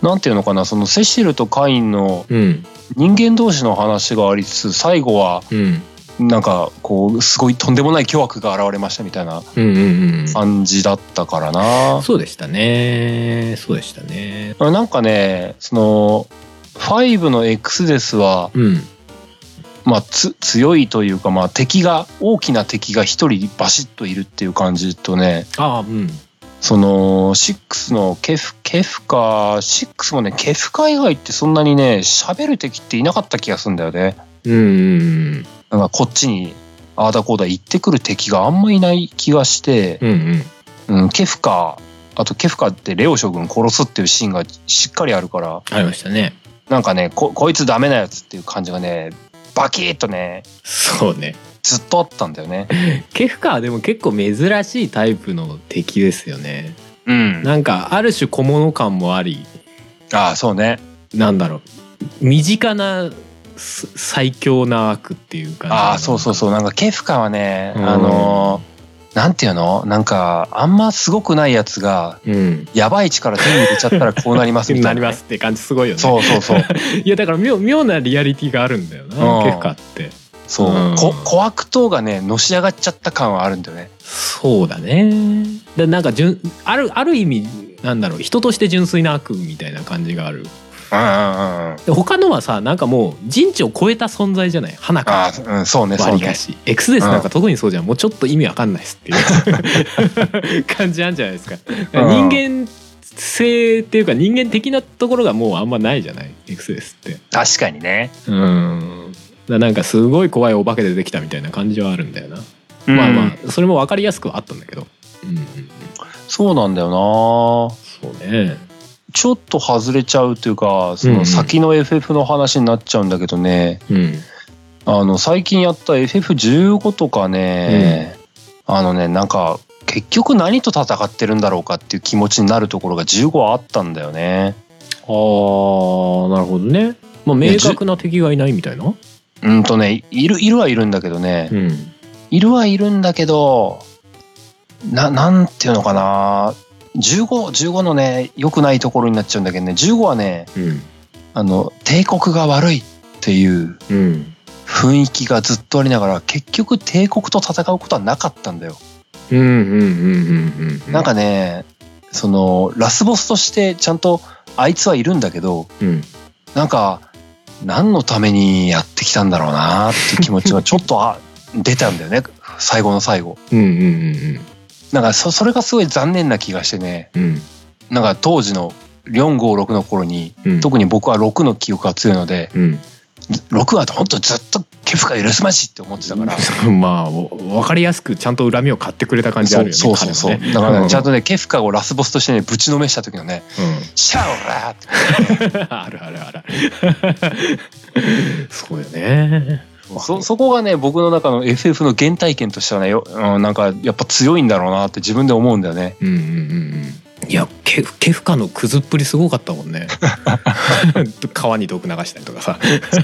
なんていうのかなそのセシルとカインのうん。人間同士の話がありつつ最後はうんなんかこうすごいとんでもない巨悪が現れましたみたいなうんうんうん感じだったからな、そうでしたね。そうでしたね。なんかねその5の X デスはうん。まあつ強いというかまあ敵が大きな敵が一人バシッといるっていう感じとねああうん。その6のケフケフカ6もねケフカ以外ってそんなにね喋る敵っていなかった気がするんだよね。うんうんなんかこっちにあーだこーだ言ってくる敵があんまいない気がして、うんうん。うん、ケフカあとケフカってレオ将軍殺すっていうシーンがしっかりあるからありましたね。なんかねここいつダメなやつっていう感じがねバキッとねそうね。ずっとあったんだよね。ケフカはでも結構珍しいタイプの敵ですよね。うん。なんかある種小物感もありああそうね。なんだろう。身近なす最強な悪っていう感じああそうそうそう。なんかケフカはね、うん。あのーなんていうの？なんかあんますごくないやつがうん。やばい力手に入れちゃったらこうなりますみたな、ないりますって感じすごいよね。そうそうそう。いやだから妙妙なリアリティがあるんだよな、うん。ケフカって。そう、うん。こ小悪党がねのし上がっちゃった感はあるんだよね。そうだね。でなんか純あるある意味なんだろう人として純粋な悪みたいな感じがあるで他のはさなんかもう人知を超えた存在じゃない？花か。ああうんそうねそうね。エクスデスなんか特にそうじゃん、もうちょっと意味わかんないっすっていう。感じなんじゃないですか。うん。人間性っていうか人間的なところがもうあんまないじゃない？エクスデスって。確かにね、うん。なんかすごい怖いお化け出てきたみたいな感じはあるんだよな、まあまあそれも分かりやすくはあったんだけど。うんうんうん。そうなんだよな。そうねちょっと外れちゃうというかそうんうん。の先の FF の話になっちゃうんだけどね、うん。あの最近やった FF15 とかね、あのねなんか結局何と戦ってるんだろうかっていう気持ちになるところが15はあったんだよね。あーなるほどね。まあ明確な敵がいないみたいな？うんとねいるいるはいるんだけどね、うん。いるはいるんだけどななんていうのかな1515のね良くないところになっちゃうんだけどね。15はねうんあの帝国が悪いっていううん雰囲気がずっとありながら結局帝国と戦うことはなかったんだよ。うん。うん。うん。うん。うん。なんかねそのラスボスとしてちゃんとあいつはいるんだけどうんなんか何のためにやってきたんだろうなって気持ちがちょっとあ出たんだよね。最後の最後。うん。うん。うんなんかそそれがすごい残念な気がしてね。うん。なんか当時の456の頃にうん。特に僕は6の記憶が強いのでうん。6は本当ずっとケフが許すましって思ってたから。まあ分かりやすくちゃんと恨みを買ってくれた感じあるよねそうそうそう。ね。だから、ね、ちゃんと、とねケフカをラスボスとしてねぶちのめした時のね「シャオラ!」って。う んあるあるある。そうよねそそこがね僕の中の FF の原体験としてはねよ、うん、なんかやっぱ強いんだろうなって自分で思うんだよね。うんうんうんうん。いやケフケフカのくずっぷりすごかったもんね。川に毒流したりとかさ。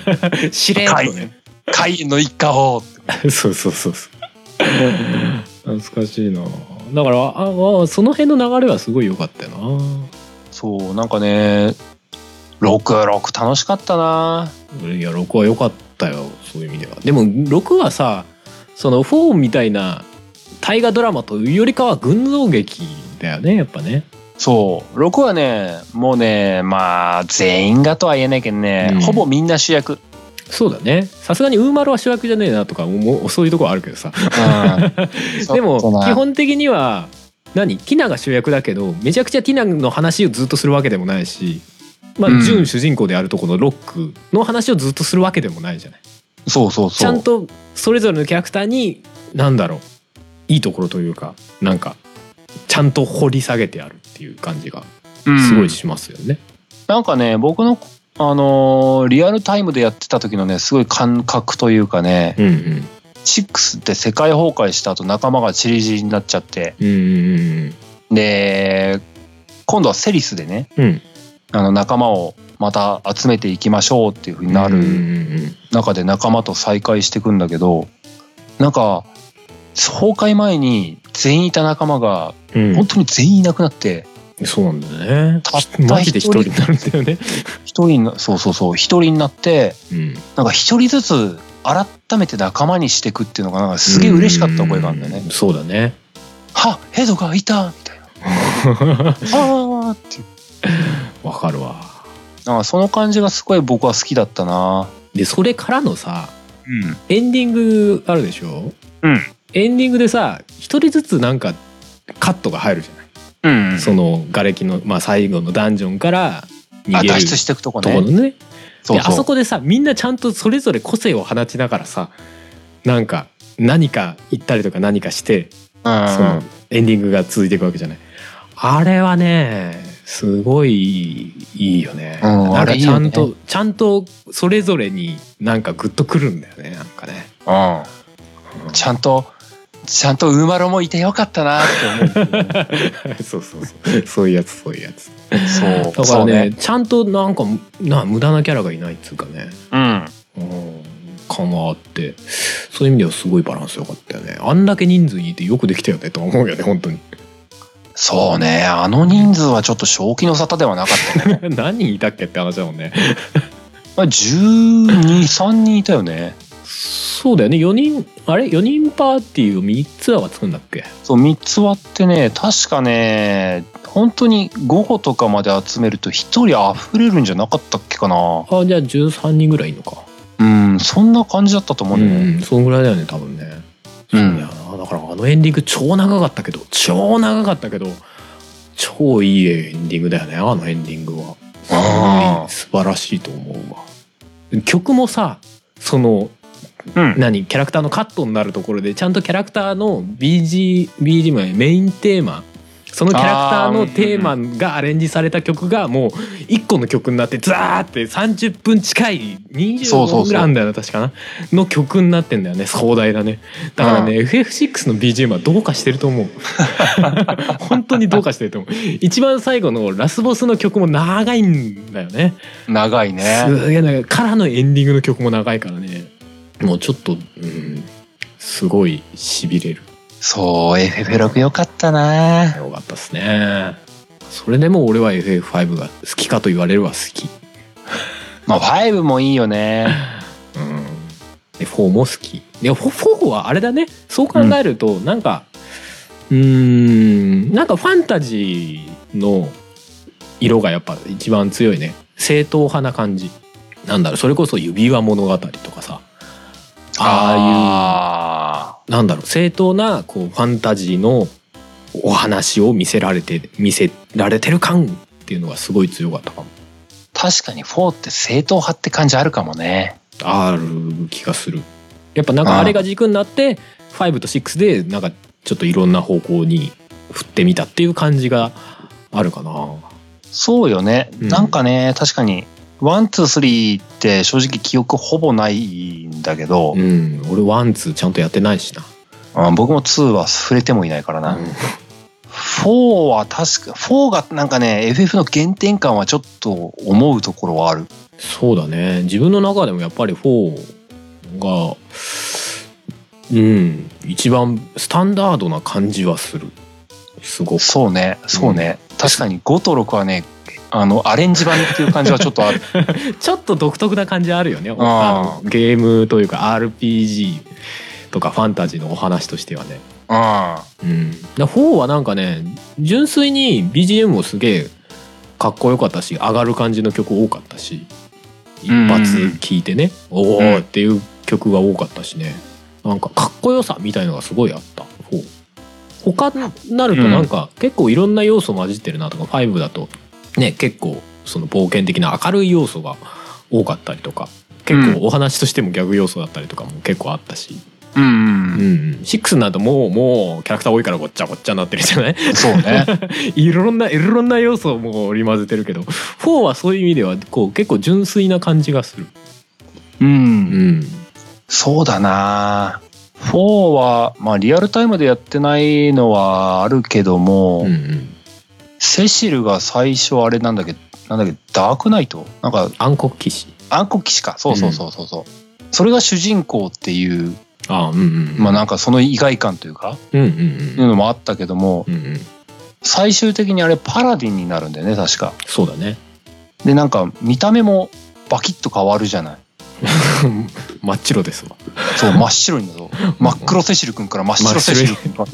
しれっとね。海援の一家を。そうそうそうそう。懐かしいな。だからああその辺の流れはすごい良かったよな。そうなんかね66楽しかったな。いや6は良かったよそういう意味では。でも6はさその4みたいな大河ドラマというよりかは群像劇だよねやっぱね。そう。6はねもうねまあ全員がとは言えないけどね、うん。ほぼみんな主役、そうだね。さすがにウーマルは主役じゃねえなとかもうそういうとこあるけどさ。うん。でも基本的には何？ティナが主役だけどめちゃくちゃティナの話をずっとするわけでもないしまうん。あ準主人公であるとこのロックの話をずっとするわけでもないじゃないそうそうそう。ちゃんとそれぞれのキャラクターに何だろう。いいところというかなんかちゃんと掘り下げてあるっていう感じがうん。すごいしますよね。なんかね僕のあのーリアルタイムでやってた時のねすごい感覚というかね、うんうん。6って世界崩壊した後仲間がチリジリになっちゃってうんうんで今度はセリスでねうんうん。あの仲間をまた集めていきましょうっていう風になうんうんうるん中で仲間と再会していくんだけどなんか崩壊前に全員いた仲間がうん本当に全員いなくなってそうなんだよねたった一人になるんだよね。一人なそうそうそう一人になってうんなんか一人ずつ改めて仲間にしていくっていうのがなんかすげえ嬉しかった覚えがあるんだよねう。そうだね。はヘドがいたみたいな。は あってわかるわ。なんかその感じがすごい僕は好きだったな。でそれからのさうん。エンディングあるでしょ？うん。エンディングでさ一人ずつなんかカットが入るじゃない、うんその瓦礫の、まあ、最後のダンジョンから逃げるあ脱出していくとことねころのね。そうであそこでさみんなちゃんとそれぞれ個性を放ちながらさなんか何か言ったりとか何かして、うん。そのエンディングが続いていくわけじゃない？あれはねすごいいいよね、うんなんかちゃんとちゃんとそれぞれになんかグッとくるんだよねなんかね、うん。ちゃんとちゃんとウーマロもいてよかったなって思う。そうそうそう。そういうやつそういうやつ。そう。だからそうね。ちゃんとなんかな無駄なキャラがいないっつうかね。うん。うん。かなって。そういう意味ではすごいバランス良かったよね。あんだけ人数いてよくできたよねとは思うよね本当にそうね。あの人数はちょっと正気の沙汰ではなかったね。何人いたっけって話だもんね。まあ123人いたよね。そうだよね。4人あれ？4人パーティーを3つは作るんだっけ？そう3つ割ってね確かね本当に午後とかまで集めると1人溢れるんじゃなかったっけかな。あじゃあ13人ぐらいいるのか。うんそんな感じだったと思うね、うんそんぐらいだよね多分ねうん。だよなだからあのエンディング超長かったけど超長かったけど超いいエンディングだよねあのエンディングは。あー。素晴らしいと思うわ。曲もさそのうん。何キャラクターのカットになるところでちゃんとキャラクターの BG BGM メインテーマそのキャラクターのテーマがアレンジされた曲がもう1個の曲になってザーって30分近い25そうそうそう。分ぐらいあんだよな確かな。の曲になってんだよね壮大だね。だからね、FF6 の BGM はどうかしてると思う。本当にどうかしてると思う。一番最後のラスボスの曲も長いんだよね。長いね。すげえ長いからのエンディングの曲も長いからね。もうちょっと、うん、すごいしびれるそう FF6 よかったな。よかったっすね。それでも俺は FF5 が好きかと言われるは好き、まあ5もいいよね。うん、で4も好き。で 4, 4はあれだね。そう考えるとなんかうーんなんかファンタジーの色がやっぱ一番強いね。正統派な感じ。なんだろうそれこそ指輪物語とかさああいうあなんだろう。正当なこうファンタジーのお話を見せられて見せられてる感っていうのがすごい強かったかも。ー確かに4って正統派って感じあるかもね。ある気がする。やっぱなんかあれが軸になって5と6でなんかちょっといろんな方向に振ってみたっていう感じがあるかな。そうよね、うん。なんかね確かに one two three って正直記憶ほぼないんだけど、うん。俺 one two ちゃんとやってないしな。あ僕も2は触れてもいないからな、うん。4は確か4がなんかね FF の原点感はちょっと思うところはある。そうだね。自分の中でもやっぱり4がうん一番スタンダードな感じはする。すごく。そうねそうね、確かに5と6はねあのアレンジ版っていう感じはちょっとある。ちょっと独特な感じあるよね。ああのゲームというか RPG とかファンタジーのお話としてはね。うんうん。で4はなんかね純粋に BGM もすげえかっこよかったし上がる感じの曲多かったし一発聴いてね、おうん。おっていう曲が多かったしね。なんかかっこよさみたいのがすごいあった4他になるとなんか結構いろんな要素混じってるなとか5だとね結構その冒険的な明るい要素が多かったりとか結構お話としてもギャグ要素だったりとかも結構あったし、うん、うん。うん、6になるともうもうキャラクター多いからごっちゃごっちゃになってるじゃない？そうね。いろんないろんな要素をもう織り交ぜてるけど4はそういう意味ではこう結構純粋な感じがする。うん、うん。そうだな。4はまあリアルタイムでやってないのはあるけども、うんうん、セシルが最初あれなんだけどなんだっけダークナイト？なんか暗黒騎士。暗黒騎士か。そうそうそうそうそう、それが主人公っていうあうんうんまあなんかその意外感というか、うんうんいうのもあったけどもうんうん。うん最終的にあれパラディンになるんだよね確か。そうだね。でなんか見た目もバキッと変わるじゃない。真っ白ですわ。そう真っ白になる真っ黒セシル君から真っ白セシル君が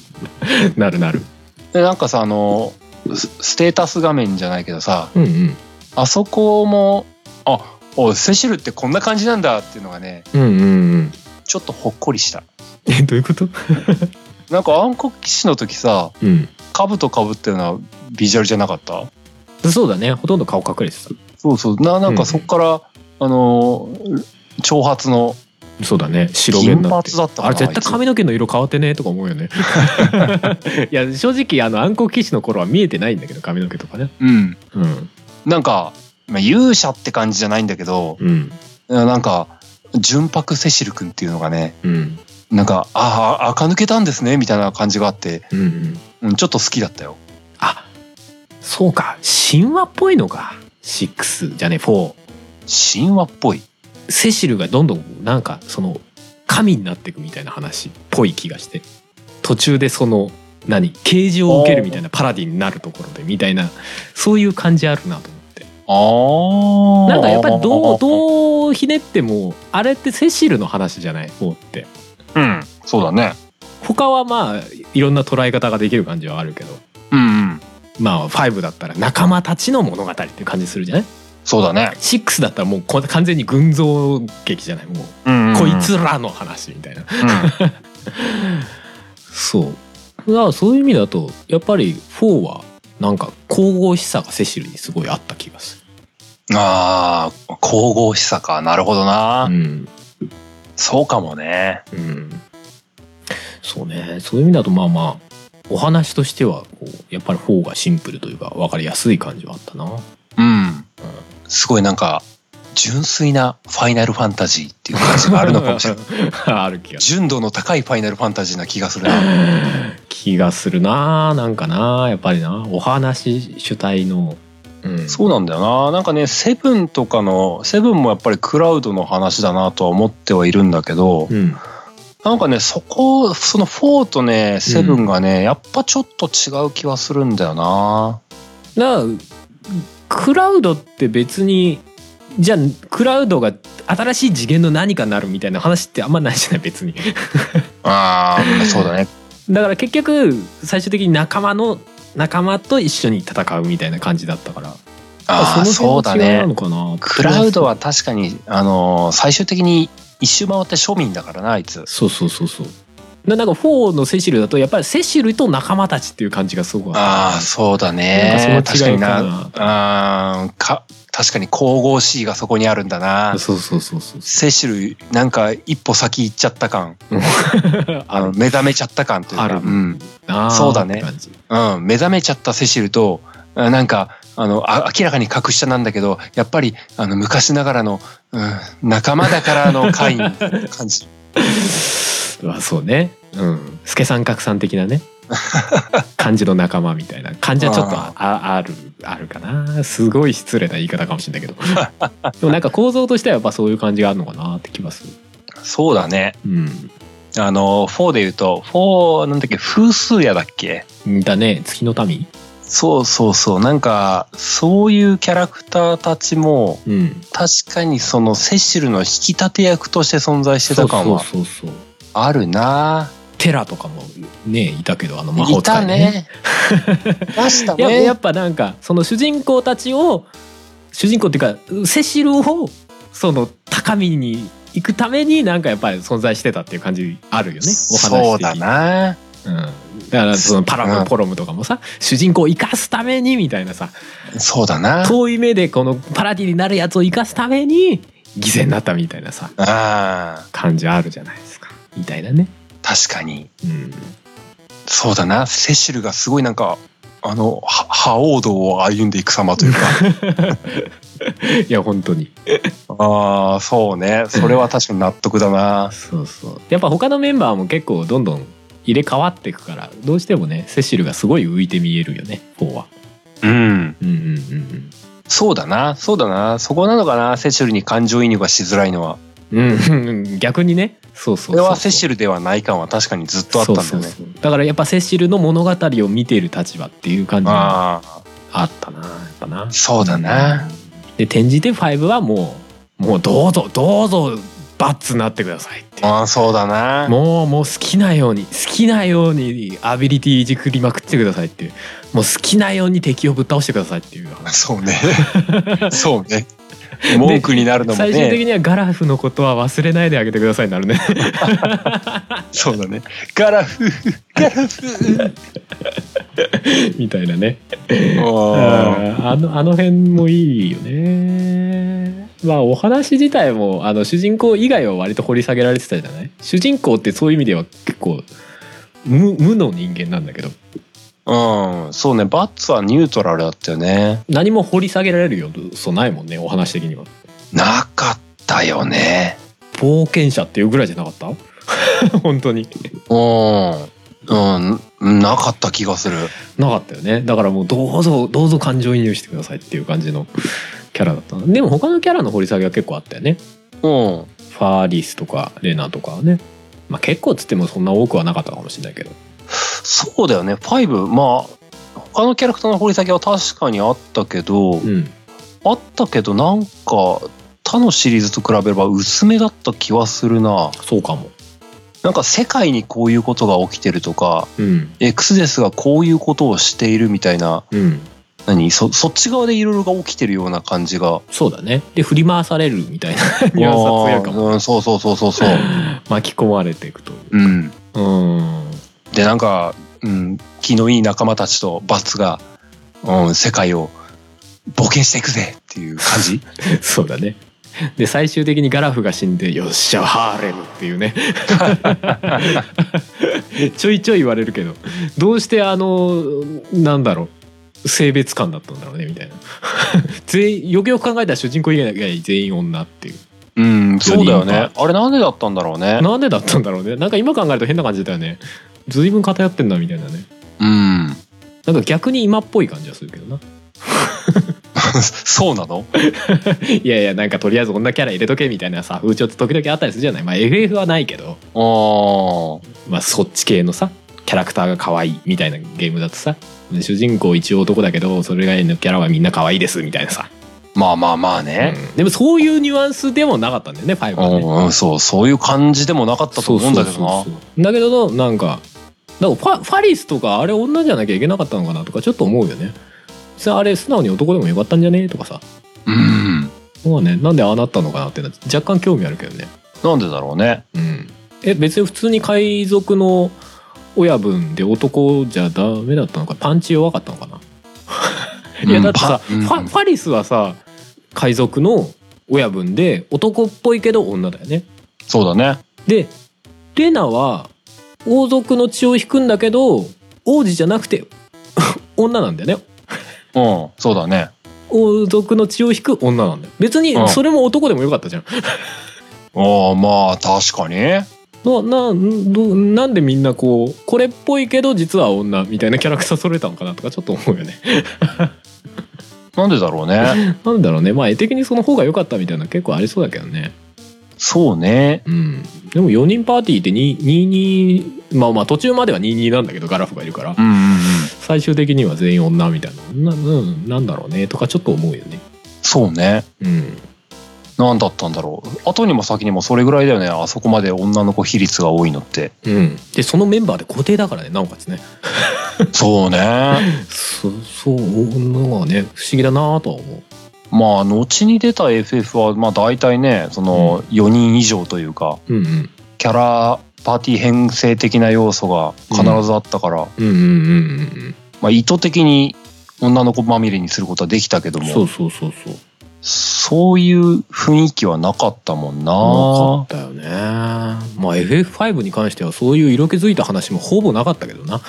なるなる。でなんかさあのスステータス画面じゃないけどさうんうん。あそこもあおいセシルってこんな感じなんだっていうのがねうんうんうん。ちょっとほっこりした。えどういうこと？なんか暗黒騎士の時さうん。兜かぶってるのはビジュアルじゃなかった？そうだね。ほとんど顔隠れてた。そうそう。ななんかそっから、あのー長髪のそうだね。白毛になって。金髪だったかなあれ絶対髪の毛の色変わってねとか思うよね。いや正直あの暗黒騎士の頃は見えてないんだけど髪の毛とかね。うん。うん。なんか、まあ、勇者って感じじゃないんだけどうん。なんか純白セシル君っていうのがねうん。なんかああ垢抜けたんですねみたいな感じがあって、うんうん。うん、ちょっと好きだったよ。あそうか。神話っぽいのか。6じゃね4神話っぽいセシルがどんどんなんかその神になっていくみたいな話っぽい気がして途中でその何啓示を受けるみたいなパラディになるところでみたいなそういう感じあるなと思って。あなんかやっぱりどうどうひねってもあれってセシルの話じゃない？4って。うん。そうだね。他はまあいろんな捉え方ができる感じはあるけど。うん。うんまあ5だったら仲間たちの物語っていう感じするじゃない？そうだね、6だったらもうこ完全に群像劇じゃない？もううんうんうん。こいつらの話みたいな。そう。だからそういう意味だとやっぱり4はなんか神々しさがセシルにすごいあった気がすうん、ああ神々しさか。なるほどな、るうん。そうかもね。うん。そうね。そういう意味だとまあまあお話としてはこうやっぱり4がシンプルというか分かりやすい感じはあったなうん。すごいなんか純粋なファイナルファンタジーっていう感じがあるのかもしれない。ある気がす純度の高いファイナルファンタジーな気がするな。る気がするななんかなやっぱりな。お話主体の、うん、そうなんだよな。なんかねセブンとかのセブンもやっぱりクラウドの話だなとは思ってはいるんだけど、うん。なんかねそこその4とねセブンがね、やっぱちょっと違う気はするんだよな。だからクラウドって別にじゃあクラウドが新しい次元の何かになるみたいな話ってあんまないじゃない別に。あーそうだね。だから結局最終的に仲間の仲間と一緒に戦うみたいな感じだったから。ああそうだね。クラウドは確かにあのー最終的に一周回って庶民だからなあいつ。そうそうそうそうななんか4のセシルだとやっぱりセシルと仲間たちっていう感じがすごくああそうだね。確かにな。あーか確かに神々しいがそこにあるんだな。そうそうそうそう。セシルなんか一歩先行っちゃった感。あの目覚めちゃった感というか。ある。うん。あーそうだね。うん、目覚めちゃったセシルとあなんかあのあ明らかに格下なんだけどやっぱりあの昔ながらの、うん、仲間だからの会みたいな感じ まあそうね。うん。助さん格さん的なね。感じの仲間みたいな。感じはちょっとあああるあるかな。すごい失礼な言い方かもしれないけど。でもなんか構造としてはやっぱそういう感じがあるのかなって気がする。そうだね。うん。あの4で言うと4なんだっけ風数屋だっけ？だね。月の民？そうそうそう。なんかそういうキャラクターたちもうん。確かにそのセシルの引き立て役として存在してた感はそうそうそうそう。あるな。テラとかもねいたけどあの魔法いた使いね。ねました やねやっぱなんかその主人公たちを主人公っていうかセシルをその高みに行くためになんかやっぱり存在してたっていう感じあるよね。お話そうだなうん、だからそのパラムポロムとかもさ、主人公を生かすためにみたいなさそうだな。遠い目でこのパラディになるやつを生かすために犠牲になったみたいなさあー。感じあるじゃないですか。みたいなね。確かに。うん、そうだな。セシルがすごいなんかあのは覇王道を歩んでいく様というか。いや本当に。ああそうね。それは確かに納得だな。そうそう。やっぱ他のメンバーも結構どんどん入れ替わっていくからどうしてもねセシルがすごい浮いて見えるよね4は。うん。うんうんうんそうだなそうだな。そこなのかなセシルに感情移入がしづらいのは。うん。うんうん逆にねそうそう。それはセシルではない感は確かにずっとあったんだよねだからやっぱセシルの物語を見ている立場っていう感じがああったなやっぱな。あそうだな。で転じて5はもうもうどうぞどうぞバッツなってくださいってああそうだな。もうもう好きなように好きなようにアビリティいじくりまくってくださいっていう。もう好きなように敵をぶっ倒してくださいっていう。話そうね。そうね。文句になるのも最終的ねにはガラフのことは忘れないであげてくださいになるね。そうだね。ガラフ。ガラフ。みたいなね。あのあの辺もいいよねまあお話自体もあの主人公以外は割と掘り下げられてたじゃない？主人公ってそういう意味では結構無無の人間なんだけど。うんそうね。バッツはニュートラルだったよね。何も掘り下げられるよそうないもんねお話的には。なかったよね。冒険者っていうぐらいじゃなかった？本当に。うんうんなかった気がする。なかったよね。だからもうどうぞどうぞ感情移入してくださいっていう感じのキャラだったでも他のキャラの掘り下げは結構あったよね。うん。ファーリスとかレナとかはね。まあ結構つってもそんな多くはなかったかもしれないけど。そうだよね。5まあ他のキャラクターの掘り下げは確かにあったけど、うん。あったけどなんか他のシリーズと比べれば薄めだった気はするな。そうかもなんか世界にこういうことが起きてるとかうん。エクスデスがこういうことをしているみたいなうん。何？そそっち側でいろいろが起きてるような感じが。そうだね。で振り回されるみたいな ニュアンスは強いかも。うん、そうそうそうそう。そう巻き込まれていくとう。ん。うん。でなんか、うん、気のいい仲間たちとバッツが、うん、世界を冒険していくぜっていう感じ？そうだね で最終的にガラフが死んで「よっしゃハーレム」っていうね。ちょいちょい言われるけどどうしてあのなんだろう性別感だったんだろうねみたいな。全員よくよく考えたら主人公以外全員女っていう。うんそうだよね。あれなんでだったんだろうね？なんでだったんだろうね？なんか今考えると変な感じだよね。随分偏ってんだみたいなね。うん。なんか逆に今っぽい感じはするけどな そうなの？いやいやなんかとりあえず女キャラ入れとけみたいなさ風潮って時々あったりするじゃない？まあ FF はないけど。あまあそっち系のさキャラクターが可愛いみたいなゲームだとさ主人公一応男だけどそれ以外のキャラはみんな可愛いですみたいなさ、まあまあまあね、うん。でもそういうニュアンスでもなかったんだよね5はね。うんうん、そうそういう感じでもなかったと思うんだけどな。だけどなんかだからファファリスとかあれ女じゃなきゃいけなかったのかなとかちょっと思うよねさあれ素直に男でもよかったんじゃね？とかさ。うん。まあねなんでああなったのかなって若干興味あるけどね。なんでだろうね。うん。え別に普通に海賊の親分で男じゃダメだったのか？パンチ弱かったのかな？いやだってさ、うん。ファファリスはさ海賊の親分で男っぽいけど女だよね。そうだね。でレナは王族の血を引くんだけど王子じゃなくて 女なんだよねうん。そうだね。王族の血を引く女なんだよ。別にうん。それも男でもよかったじゃん、ああまあ確かに。ななどなんでみんなこうこれっぽいけど実は女みたいなキャラクター揃えたのかなとかちょっと思うよね。なんでだろうね。なんだろうね。まあ絵的にその方が良かったみたいな結構ありそうだけどねそうね。うん。でも4人パーティーって22まあまあ途中までは22なんだけどガラフがいるから。うんうんうん。最終的には全員女みたいな。な,、うん、なんだろうね。とかちょっと思うよね。そうね。うん。なんだったんだろう。後にも先にもそれぐらいだよね。あそこまで女の子比率が多いのって。うん。でそのメンバーで固定だからねなおかつね。そうね。そそうのがね不思議だなとは思うまあ後に出た FF はまあ大体ねその4人以上というかうんうん。キャラパーティー編成的な要素が必ずあったから、まあ、意図的に女の子まみれにすることはできたけどもうんそうそうそうそう。そういう雰囲気はなかったもんな。なかったよね。まあ FF5 に関してはそういう色気づいた話もほぼなかったけどな。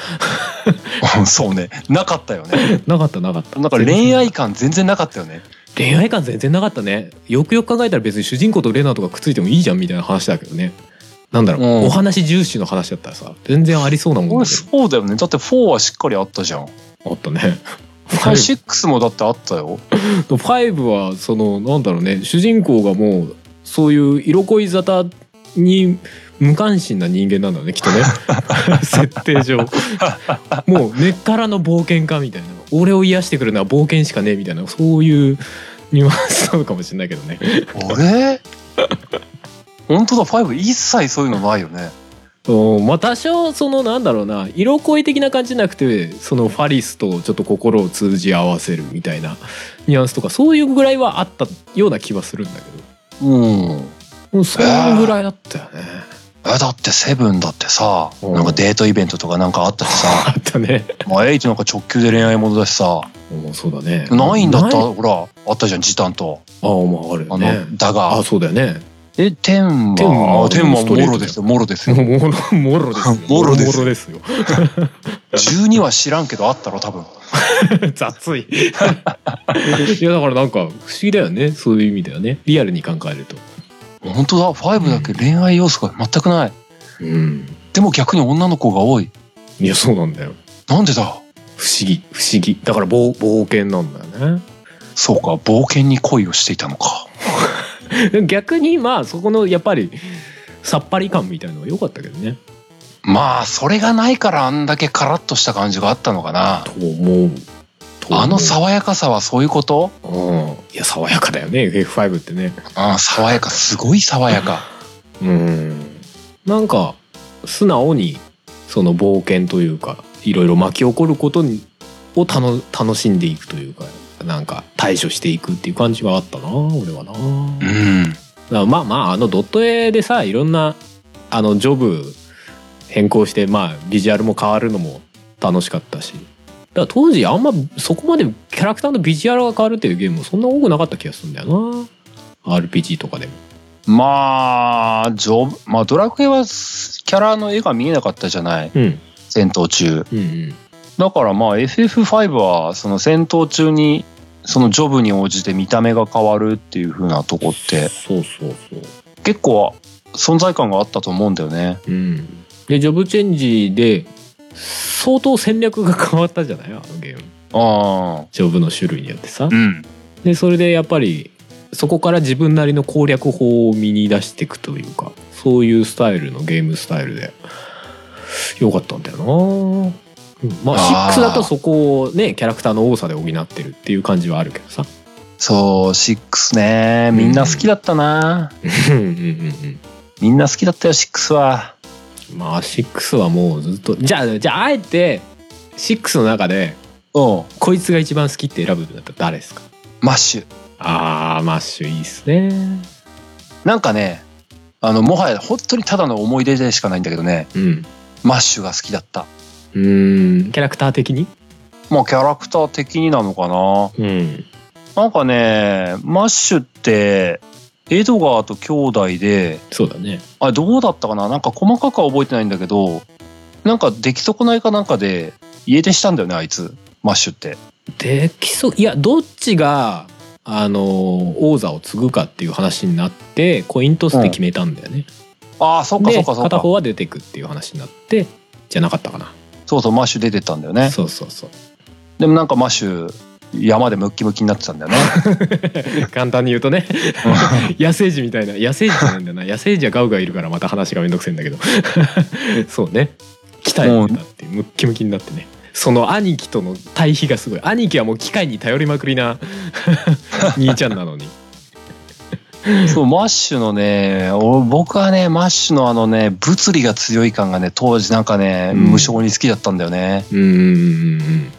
そうね。なかったよね。なかったなかった。なんか恋愛感全然なかったよね恋愛感全然なかったね。よくよく考えたら別に主人公とレナとかくっついてもいいじゃんみたいな話だけどね。なんだろう、うん。お話重視の話だったらさ全然ありそうなもん俺だけそうだよねだって4はしっかりあったじゃん。どあったね。6もだってあったよ。5はそのなんだろうね。主人公がもうそういう色恋沙汰に無関心な人間なんだねきっとね。設定上。もう根っからの冒険家みたいな俺を癒してくるのは冒険しかねえみたいなそういうニュアンスなのかもしれないけどね。あれ？本当だ5一切そういうのないよね。うんまあ多少そのなんだろうな色恋的な感じじゃなくてそのファリスとちょっと心を通じ合わせるみたいなニュアンスとかそういうぐらいはあったような気はするんだけうん。どうんそのぐらいだったよね。えだってセブンだってさうんなんかデートイベントとかなんかあったしさ あったね。まあエイトなんか直球で恋愛ものだしさそうだね。ナインだった？ない？ほらあったじゃん時短とああまああるあの、よね。だがあそうだよね。え天天ははあ天はもろですよもろですよもろもろですよ。もろですよ。12 は知らんけどあったろ多分雑い。いやだからなんか不思議だよねそういう意味ではねリアルに考えると。本当だ5だけ恋愛要素が全くないうん。でも逆に女の子が多いいやそうなんだよ。なんでだ？不思議不思議だから冒冒険なんだよね。そうか冒険に恋をしていたのか 逆にまあそこのやっぱりさっぱり感みたいのは良かったけどね。まあそれがないからあんだけカラッとした感じがあったのかなと思う。あの爽やかさはそういうこと？うん。いや爽やかだよね FF5 ってね。あ爽やかすごい爽やか うん。なんか素直にその冒険というかいろいろ巻き起こることにを楽楽しんでいくというかなんか対処していくっていう感じがあったな俺はな。うんまあまああのドット絵でさいろんなあのジョブ変更してまあビジュアルも変わるのも楽しかったしだから当時あんまそこまでキャラクターのビジュアルが変わるっていうゲームもそんな多くなかった気がするんだよな。RPG とかでも。まあジョブまあドラクエはキャラの絵が見えなかったじゃない。うん。戦闘中。うんうん。だからまあ FF5 はその戦闘中にそのジョブに応じて見た目が変わるっていう風なとこってそうそうそう。結構存在感があったと思うんだよね。うん。でジョブチェンジで相当戦略が変わったじゃない？あのゲーム。ああ。ジョブの種類によってさ。うん。でそれでやっぱりそこから自分なりの攻略法を見に出していくというかそういうスタイルのゲームスタイルでよかったんだよな、うん。まああー。6だとそこをねキャラクターの多さで補ってるっていう感じはあるけどさ。そう6ね。みんな好きだったな、うん。うん。うん。みんな好きだったよ6はうんまあ6はもうずっとじゃあじゃああえて6の中でう。んこいつが一番好きって選ぶんだったら誰ですか？マッシュ。あーマッシュいいっすね。なんかねあのもはや本当にただの思い出でしかないんだけどね。うん。マッシュが好きだった。うーん。キャラクター的に？まあキャラクター的になのかな。うん。なんかねマッシュってエドガーと兄弟でそうだね。あれどうだったかな？なんか細かくは覚えてないんだけどなんか出来損ないかなんかで家出したんだよねあいつ。マッシュって。できそういやどっちがあの王座を継ぐかっていう話になってコイントスで決めたんだよね、ああそっかでそっかそっか。片方は出てくっていう話になってじゃなかったかな、そうそうマッシュ出てったんだよね。そうそうそう。でもなんかマッシュ山でムッキムキになってたんだよね。簡単に言うとね。野生児みたいな。野生児じゃないんだよな。野生児はガウガウいるからまた話がめんどくせえんだけど。そうね。鍛えてたってムッキムキになってね。その兄貴との対比がすごい。兄貴はもう機械に頼りまくりな。兄ちゃんなのに。そうマッシュのねお僕はねマッシュのあのね物理が強いからね当時なんかね、うん。無性に好きだったんだよね。うんうんうんうん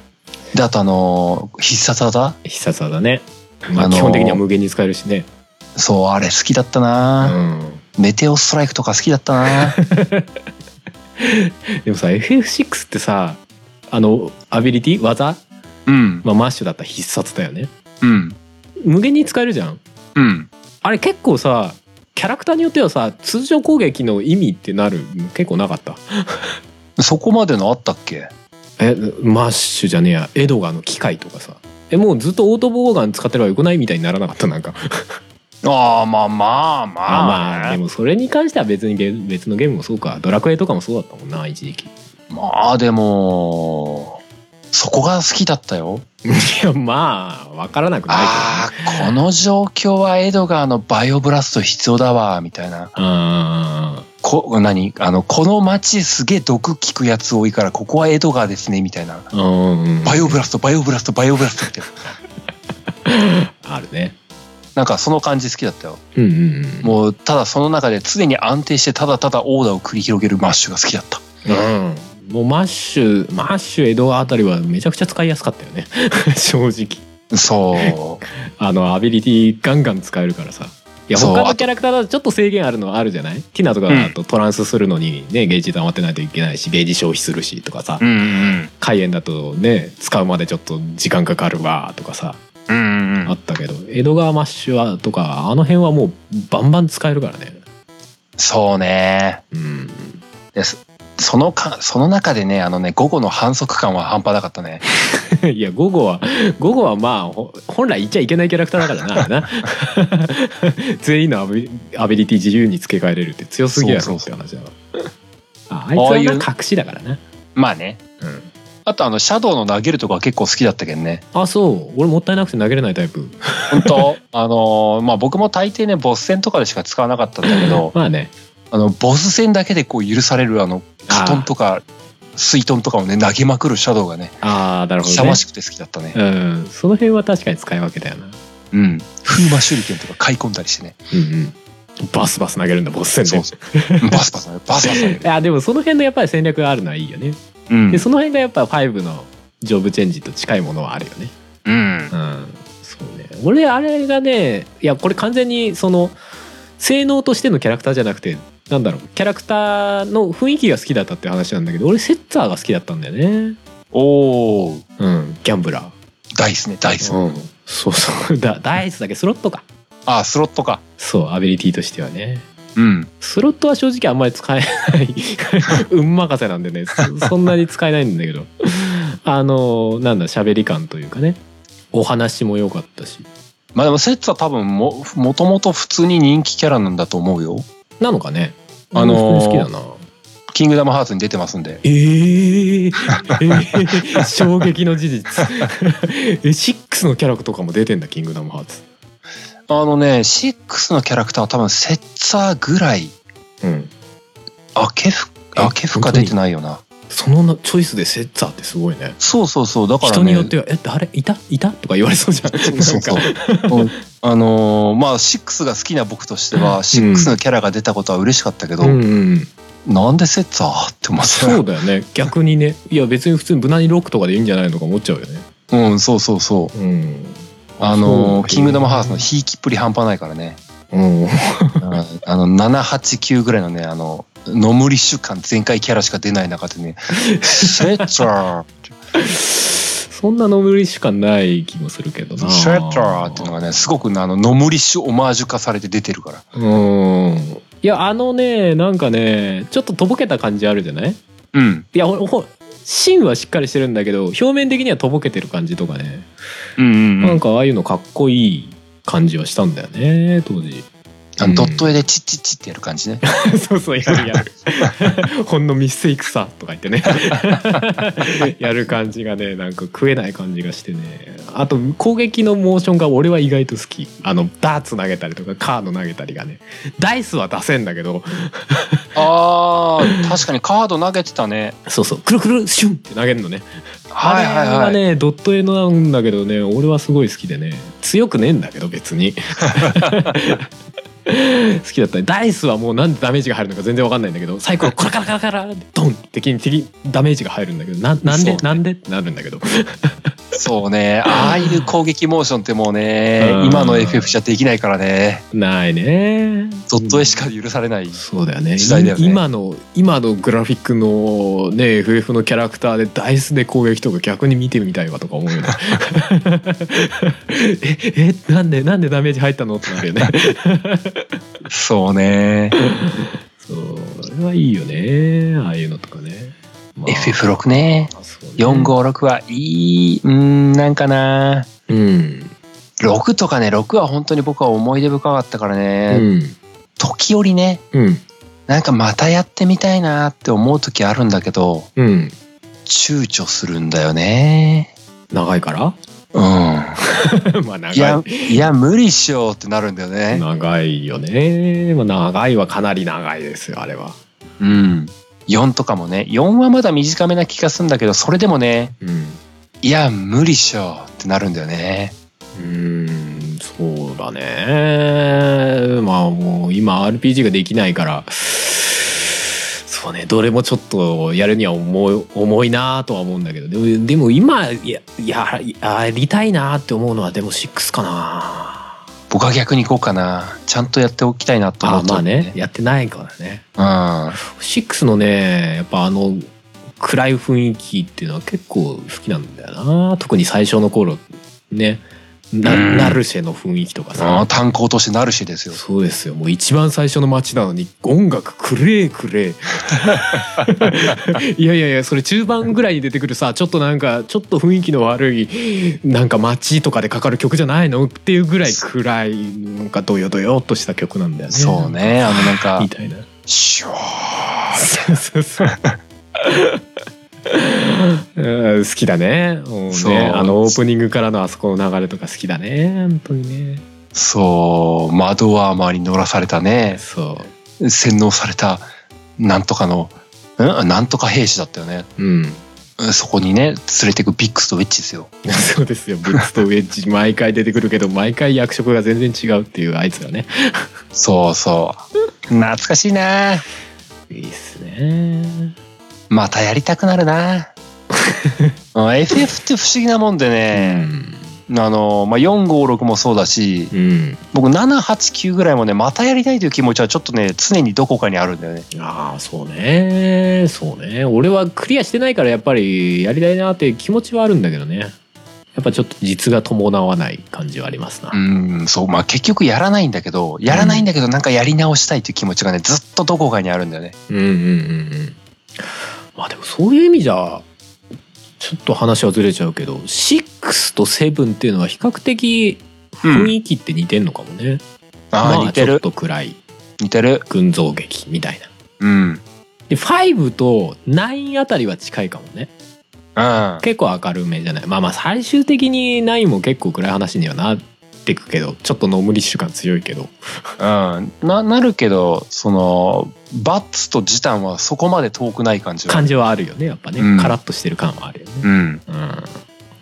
であとあの必殺技？必殺技ね、まあ、あのー基本的には無限に使えるしね、そうあれ好きだったうな、ん、メテオストライクとか好きだったな。でもさ FF6 ってさあのアビリティ技、うん。まあ、マッシュだったら必殺だよね。うん。無限に使えるじゃん。うん。あれ結構さキャラクターによってはさ通常攻撃の意味ってなる？結構なかった？そこまでのあったっけ？えマッシュじゃねえや。エドガーの機械とかさ。えもうずっとオートボーガン使ってればよくないみたいにならなかったなんか。ああまあまあままああまあでもそれに関しては別にゲ別のゲームもそうか。ドラクエとかもそうだったもんな一時期。まあでもそこが好きだったよ。いやまあ分からなくないああこの状況はエドガーのバイオブラスト必要だわみたいな。けどあこ何？あのこの街すげえ毒効くやつ多いからここはエドガーですねみたいな。バイオブラストバイオブラストバイオブラストって。あるね。なんかその感じ好きだったよ。うんうんうん。もう、ただその中で常に安定してただただオーダーを繰り広げるマッシュが好きだった。うん。もうマッシュマッシュエドあたりはめちゃくちゃ使いやすかったよね。正直。そう。あのアビリティガンガン使えるからさいや他のキャラクターだとちょっと制限あるのはあるじゃない？ティナとかだとトランスするのにねゲージ溜まってないといけないしゲージ消費するしとかさうんうんだとね使うまでちょっと時間かかるわとかさうん。うんうんあったけどエドガーマッシュはとかあの辺はもうバンバン使えるからねそうね。うんです。そのか、その中でね、あのね、午後の反則感は半端なかったね。いや午後は午後はまあほ本来言っちゃいけないキャラクターだからな。な 全員のアビアビリティ自由に付け替えれるって強すぎやろって話だわ。ああいつはああいうな隠しだからな。まあね。うん。あとあの、シャドウの投げるとか結構好きだったけどね。あそう。俺もったいなくて投げれないタイプ。本当？あのーまあ僕も大抵ね、ボス戦とかでしか使わなかったんだけど、まあねあの、ボス戦だけでこう許されるあの、カトンとか、水遁とかをね、投げまくるシャドウがね、ああなるほどね勇ましくて好きだったね。うんその辺は確かに使い分けだよなうん。風魔手裏剣とか買い込んだりしてね。うんうんバスバス投げるんだボス戦でそうそう。バスバス投げるバスバス投げる い。やでもその辺のやっぱり戦略があるのはいいよね、うんでその辺がやっぱ5のジョブチェンジと近いものはあるよねうん。うんそうね俺あれがねいやこれ完全にその性能としてのキャラクターじゃなくてなんだろうキャラクターの雰囲気が好きだったって話なんだけど俺セッツァーが好きだったんだよね。おー、うんギャンブラダイスね、ダイス。ーうん。そうそう。だダイスだけスロットか。あ、スロットか。そうアビリティとしてはね。うん。スロットは正直あんまり使えない。運任せなんでね。そそんなに使えないんだけど。あのなんだ喋り感というかね。お話も良かったし。まあでもセッツは多分も、もともと普通に人気キャラなんだと思うよ。なのかねあの好きだな。キングダムハーツに出てますんで。えー、えー衝撃の事実。え6のキャラとかも出てんだキングダムハーツ。あのね、6のキャラクターは多分セッツァーぐらい、うん。アケフ、えアケフか出てないよな。そのなチョイスでセッツァーってすごいね。そうそうそう。だからね。人によっては「え誰？いた？いた?」とか言われそうじゃん。そうそうあのーまあ6が好きな僕としては6のキャラが出たことは嬉しかったけど、うんうんなんでセッツァーって思ってた？そうだよね。逆にね。いや別に普通に無難にロックとかでいいんじゃないのか思っちゃうよね。うんそうそうそう。うん。あのキングダムハーツのひいきっぷり半端ないからね。うん。うん。あの789ぐらいのねあのノムリッシュ感全開キャラしか出ない中でねセッツァー。そんなノムリッシュ感ない気もするけどな。セッツァーっていうのがねすごくねあのノムリッシュオマージュ化されて出てるから。うん。いやあのねなんかねちょっととぼけた感じあるじゃない？うん。いやほほ芯はしっかりしてるんだけど表面的にはとぼけてる感じとかね、うんうんうん。なんかああいうのかっこいい感じはしたんだよね当時あのドット絵でチッチッチッってやる感じね。そうそうやるやる。ほんのミステイクさとか言ってね。やる感じがねなんか食えない感じがしてね。あと攻撃のモーションが俺は意外と好き。あのダーツ投げたりとかカード投げたりがね。ダイスは出せんだけど。あー確かにカード投げてたね。そうそう。くるくるシュンって投げるのね。はいはいあれははいねドット絵のなんだけどね俺はすごい好きでね。強くねえんだけど別に 好きだった。ねダイスはもうなんでダメージが入るのか全然わかんないんだけどサイコロコラカラカラカラドンって敵に敵ダメージが入るんだけどななんで、ねなんで？ってなるんだけど。そうね。ああいう攻撃モーションってもうねうん。今の FF じゃできないからね。ないね。ドット絵しか許されないそうだよね。時代だよね。い今の今のグラフィックのね FF のキャラクターでダイスで攻撃とか逆に見てみたいわとか思うよね。ええなんでなんでダメージ入ったの？ってなるよねそうね。そうあれはいいよね。ああいうのとかね、まあ。FF6 ね。ね。456はいいうーんなんかな。うん。6とかね6は本当に僕は思い出深かったからうね、ん。時折ねうん。なんかまたやってみたいなって思う時あるんだけどうん。躊躇するんだよね。長いから？うん。まあ長い。いやいや無理っしょってなるんだよね。長いよね、まあ、長いはかなり長いですよあれは。うん。4とかもね。4はまだ短めな気がするんだけどそれでもねうん。いや無理っしょってなるんだよね。うんそうばね。まあもう今 RPG ができないからそうねどれもちょっとやるには重い重いなとは思うんだけどでもでも今やややりたいなって思うのはでも6かな。僕は逆に行こうかな。ちゃんとやっておきたいなと思ってあまあねやってないからね。うん。6のねやっぱあの暗い雰囲気っていうのは結構好きなんだよな。特に最初の頃ねなうん。ナルシェの雰囲気とかあさ。あ炭鉱としてナルシェですよ。そうですよ。もう一番最初の街なのに音楽くれーくれー。いやいやいやそれ中盤ぐらいに出てくるさちょっとなんかちょっと雰囲気の悪いなんか街とかでかかる曲じゃないのっていうぐらい暗いなんかドヨドヨっとした曲なんだよね。そうね。あのなんかみたいな。シュワそうそうそう。うん好きだね。もうねあのオープニングからのあそこの流れとか好きだね。本当にね。ーそう。窓は周りに乗らされたね。そう。洗脳されたなんとかのんなんとか兵士だったよね。うん。そこにね連れてくビックスとウェッジですよ。そうですよ。ブッツとウェッジ毎回出てくるけど毎回役職が全然違うっていうあいつらね。そうそう。懐かしいな。いいっすねまたやりたくなるな。うん FF って不思議なもんでね、あの、まあ、456もそうだしうん、うん、僕789ぐらいもねまたやりたいという気持ちはちょっとね常にどこかにあるんだよね。ああそうね。そうね。俺はクリアしてないからやっぱりやりたいなって気持ちはあるんだけどね。やっぱちょっと実が伴わない感じはありますな、うんそう。まあ結局やらないんだけどやらないんだけどなんかやり直したいという気持ちがねずっとどこかにあるんだよね。うんうんうんうんまあでもそういう意味じゃちょっと話はずれちゃうけど6と7っていうのは比較的雰囲気って似てんのかもね、ああ、まちょっ似てる。と暗い。似てる。群像劇みたいな。うん。で5と9あたりは近いかもね。うん結構明るめじゃない。まあまあ最終的に9も結構暗い話にはなってくけどちょっとノムリッシュ感強いけど。うん、ななるけどそのバッツとジタンはそこまで遠くない感じは。感じはあるよねやっぱね、うん。カラッとしてる感はあるよね。うん。うん。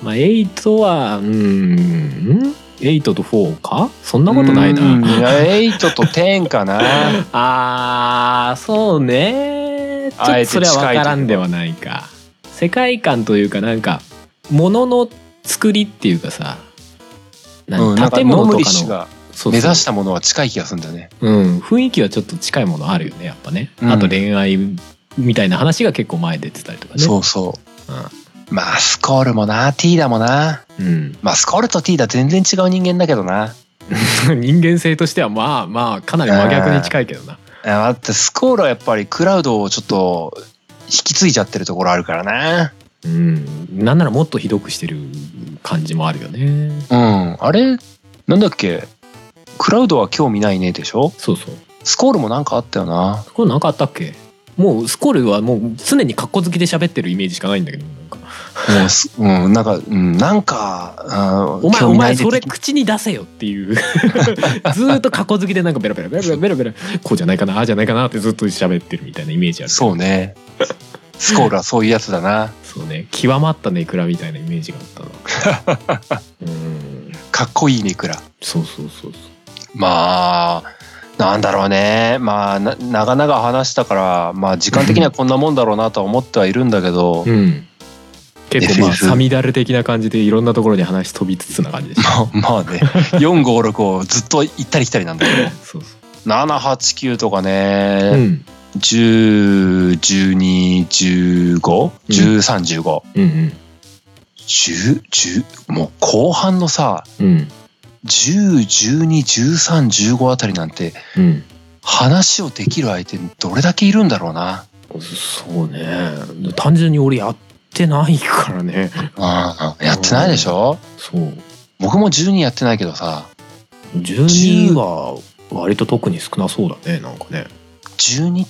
まあ8はうん。8と4か？そんなことないな、うん。8と10かな。あーそうね。ちょっとそれは分からんではないか。世界観というかなんか物の作りっていうかさうん、なんか建物とかノームリッシュのがそうそう。目指したものは近い気がするんだよね。うん、雰囲気はちょっと近いものあるよねやっぱね、うん。あと恋愛みたいな話が結構前出てたりとかね。そうそう。まあスコールもなティーダもな。うん、まあスコールとティーダ全然違う人間だけどな。人間性としてはまあまあかなり真逆に近いけどな。あだってスコールはやっぱりクラウドをちょっと引き継いじゃってるところあるからなうん。なんならもっとひどくしてる感じもあるよね。うん。あれなんだっけ？クラウドは興味ないねでしょ？そうそう。スコールもなんかあったよな。これ何かあったっけ？もうスコールはもう常に格好好きで喋ってるイメージしかないんだけどなんか。もうす、うん、なんか、うん、なんか、お前お前それ口に出せよっていう。ずーっと格好好きでなんかベラベラベラベラベラベラこうじゃないかなああじゃないかなってずっと喋ってるみたいなイメージあるそうね。スコールはそういうやつだな。そうね。極まったネクラみたいなイメージがあったな。うん。かっこいいね、いくら。そうそうそうそう。まあ、なんだろうね。まあ、な長々話したから、まあ、時間的にはこんなもんだろうなとは思ってはいるんだけど、うん。結構まあ FF サミダル的な感じでいろんなところに話飛びつつな感じでした。ま あまあね、456をずっと行ったり来たりなんだけど、そうそ789とかう、うね、ん、10、12、15、13、15、うん。10、10、もう後半のさ、うん。うん10、12、13、15あたりなんて、うん。話をできる相手どれだけいるんだろうな。そうね。単純に俺やってないからね。うん、やってないでしょ？そう。僕も12やってないけどさ、12は割と特に少なそうだねなんかね。12っ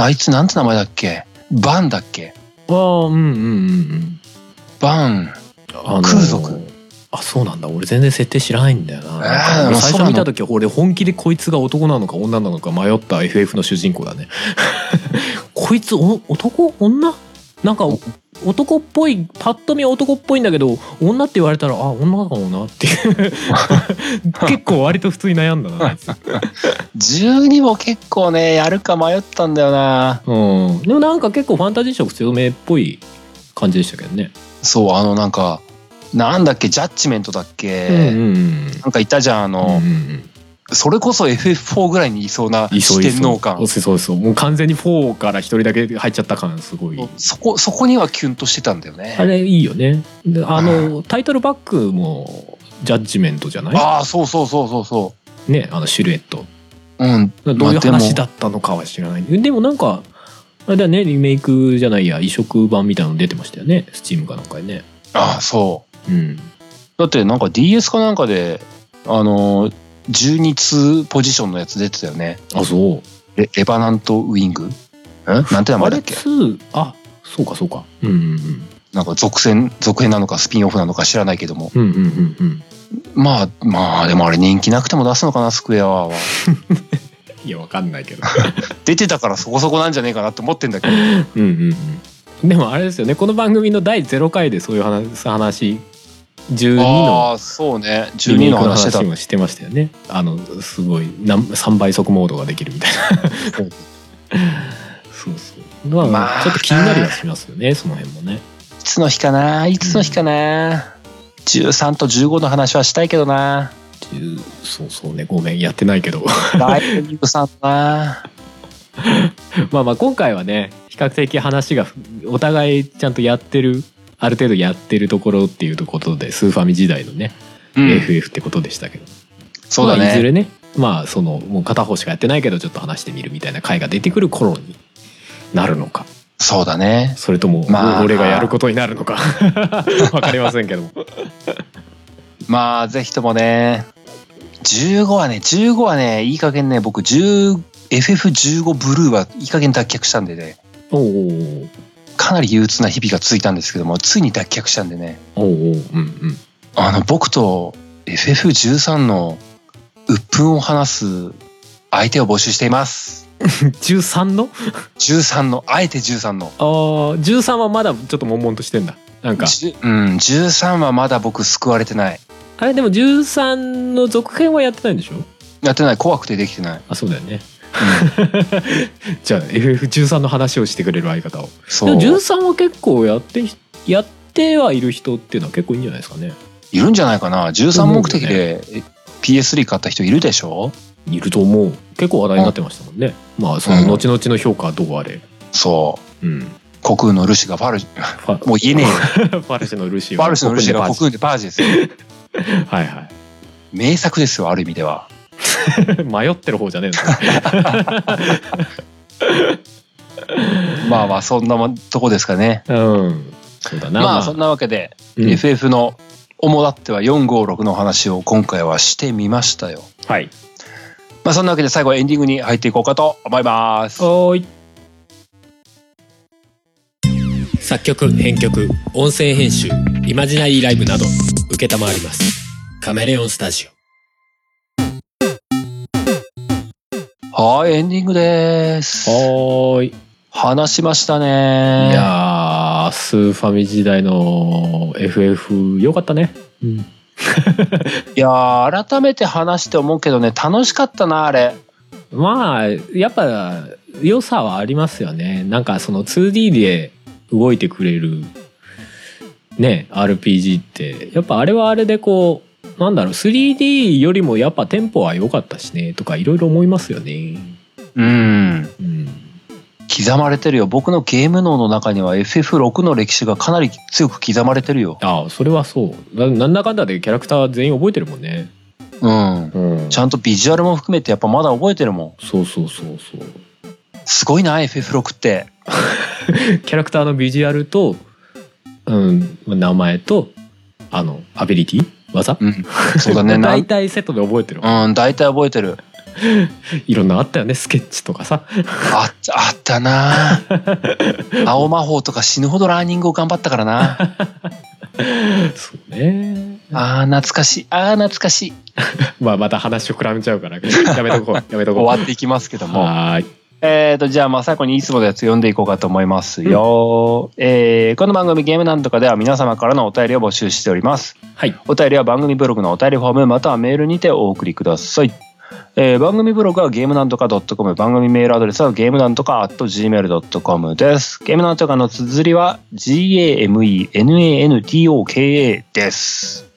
あいつなんて名前だっけ？バンだっけ？ああうんうんうんうん。バン。あの空賊。あそうなんだ。俺全然設定知らないんだよな。え最初見た時俺本気でこいつが男なのか女なのか迷った FF の主人公だね。こいつお男？女？なんか男っぽいパッと見男っぽいんだけど女って言われたらあ女かもなっていう。結構割と普通に悩んだな。あいつ12も結構ねやるか迷ったんだよな。うん。でもなんか結構ファンタジー色強めっぽい感じでしたけどね。そうあのなんかなんだっけジャッジメントだっけ、うんうんうん。なんかいたじゃんあうんの、うんうんそれこそ FF4 ぐらいにいそうない四天王感そうそうそう。もう完全に4から一人だけ入っちゃった感すごい。そこそこにはキュンとしてたんだよね。あれいいよね。であのタイトルバックもジャッジメントじゃない？ああそうそうそうそうそねあのシルエット。ううん。どういうまあでも。話だったのかは知らない。でもなんかあれだよね。リメイクじゃないや移植版みたいなの出てましたよね。スチームかなんかでね。ああそう。うん。だってなんか DS かなんかであのー12通ポジションのやつ出てたよね。あそう。レレバナントウィング？んなんて名前だっけ？2あそうかそうか。うんうんなんか続編続編なのかスピンオフなのか知らないけども。うんうんうんうん。うんまあまあでもあれ人気なくても出すのかなスクエアは。いやわかんないけど。出てたからそこそこなんじゃねえかなって思ってんだけど。うんうんうん。でもあれですよねこの番組の第0回でそういう話話12のそうね。12リメイクのの話もしてましたよね。あのすごいなん3倍速モードができるみたいな。そう。そうまあ、まあ。ちょっと気になりはしますよねその辺もね。いつの日かな？いつの日かな、13と15の話はしたいけどな。10そうそうね。ごめんやってないけど。ライブさんな。まあまあ今回はね比較的話がお互いちゃんとやってるある程度やってるところっていうことでスーファミ時代のね、うん。FF ってことでしたけど。そうだね。まあいずれねまあそのもう片方しかやってないけどちょっと話してみるみたいな回が出てくる頃になるのか。そうだね。それともまあ俺がやることになるのか。わかりませんけども。まあぜひともね15はね15はねいい加減ね僕 10FF15 ブルーはいい加減脱却したんでね。おうおうかなり憂鬱な日々が続いたんですけどもついに脱却したんでね。おうおううんうん。あの僕と FF13 の鬱憤を話す相手を募集しています。13の？13のあえて13の。あー13はまだちょっと悶々としてんだ。なんか。うん13はまだ僕救われてない。あれでも13の続編はやってないんでしょ？やってない。怖くてできてない、あそうだよね。うん、じゃあ FF13 の話をしてくれる相方を。そう。でも13は結構やってやってはいる人っていうのは結構いいんじゃないですかね。いるんじゃないかな。13目的でえ PS3 買った人いるでしょ？いると思う。結構話題になってましたもんね。まあその後々の評価はどうあれ。そう。うん。コクーンのルシがファルファもう言えねえよ。ファルシェのルシファルシのルシがコクーンンでパージですよ。はいは名作ですよある意味では。い 迷ってる方じゃねえ まあまあそんなとこですかね。のうん。そうだな。まあそんなわけで、うん。FF の主だっては456の話を今回はしてみましたよ。はい。まあそんなわけで最後はエンディングに入っていこうかと思います。おーい。作曲編曲音声編集イマジナリーライブなど承ります。カメレオンスタジはいエンディングです。オはーい。話しましたいねやースーファミ時代の FF よかったね。うん。いやー改めて話して思うけどね楽しかったなあれ。まあやっぱ良さはありますよね。なんかその 2D で動いてくれるね RPG って。やっぱあれはあれでこうなんだろう 3D よりもやっぱテンポは良かったしねとかいろいろ思いますよね。うん。うん、刻まれてるよ。僕のゲーム脳の中には FF6 の歴史がかなり強く刻まれてるよ。ああそれはそう。ななんだかんだでキャラクター全員覚えてるもんね。うん。うん、ちゃんとビジュアルも含めてやっぱまだ覚えてるもん。そうそうそうそう。すごいな FF6 って。キャラクターのビジュアルと、うん、名前とあのアビリティ技？うん。そうだね。な大ん体セットで覚えてる。うん大体覚えてる。いろんなのあったよねスケッチとかさ。あっあったな。青魔法とか死ぬほどラーニングを頑張ったからな。そうね。あー懐かしい。あー懐かしい。まあまた話を膨らめちゃうから。やめとこう。やめとこう。終わっていきますけども。はーいえーと、じゃあ、まあ、最後にいつものやつ読んでいこうかと思いますよ。えーこの番組ゲームなんとかでは皆様からのお便りを募集しております。はいお便りは番組ブログのお便りフォームまたはメールにてお送りください。えー番組ブログはゲームなんとか .com 番組メールアドレスはゲームなんとか .gmail.com です。ゲームなんとかの綴りは GAMENANTOKA です。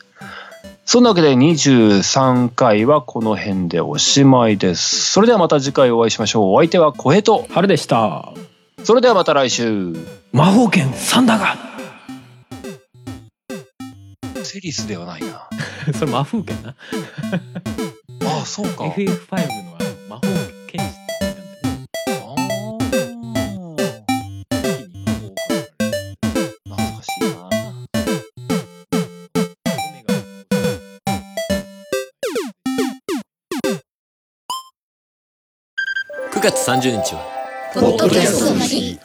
そんなわけで23回はこの辺でおしまいです。それではまた次回お会いしましょう。お相手は小平と。春でしたそれではまた来週。魔法剣サンダがセリスではないな。それ魔法剣なああ、そうか。FF5 のあの魔法剣士月30日は。ポッドキャストの日。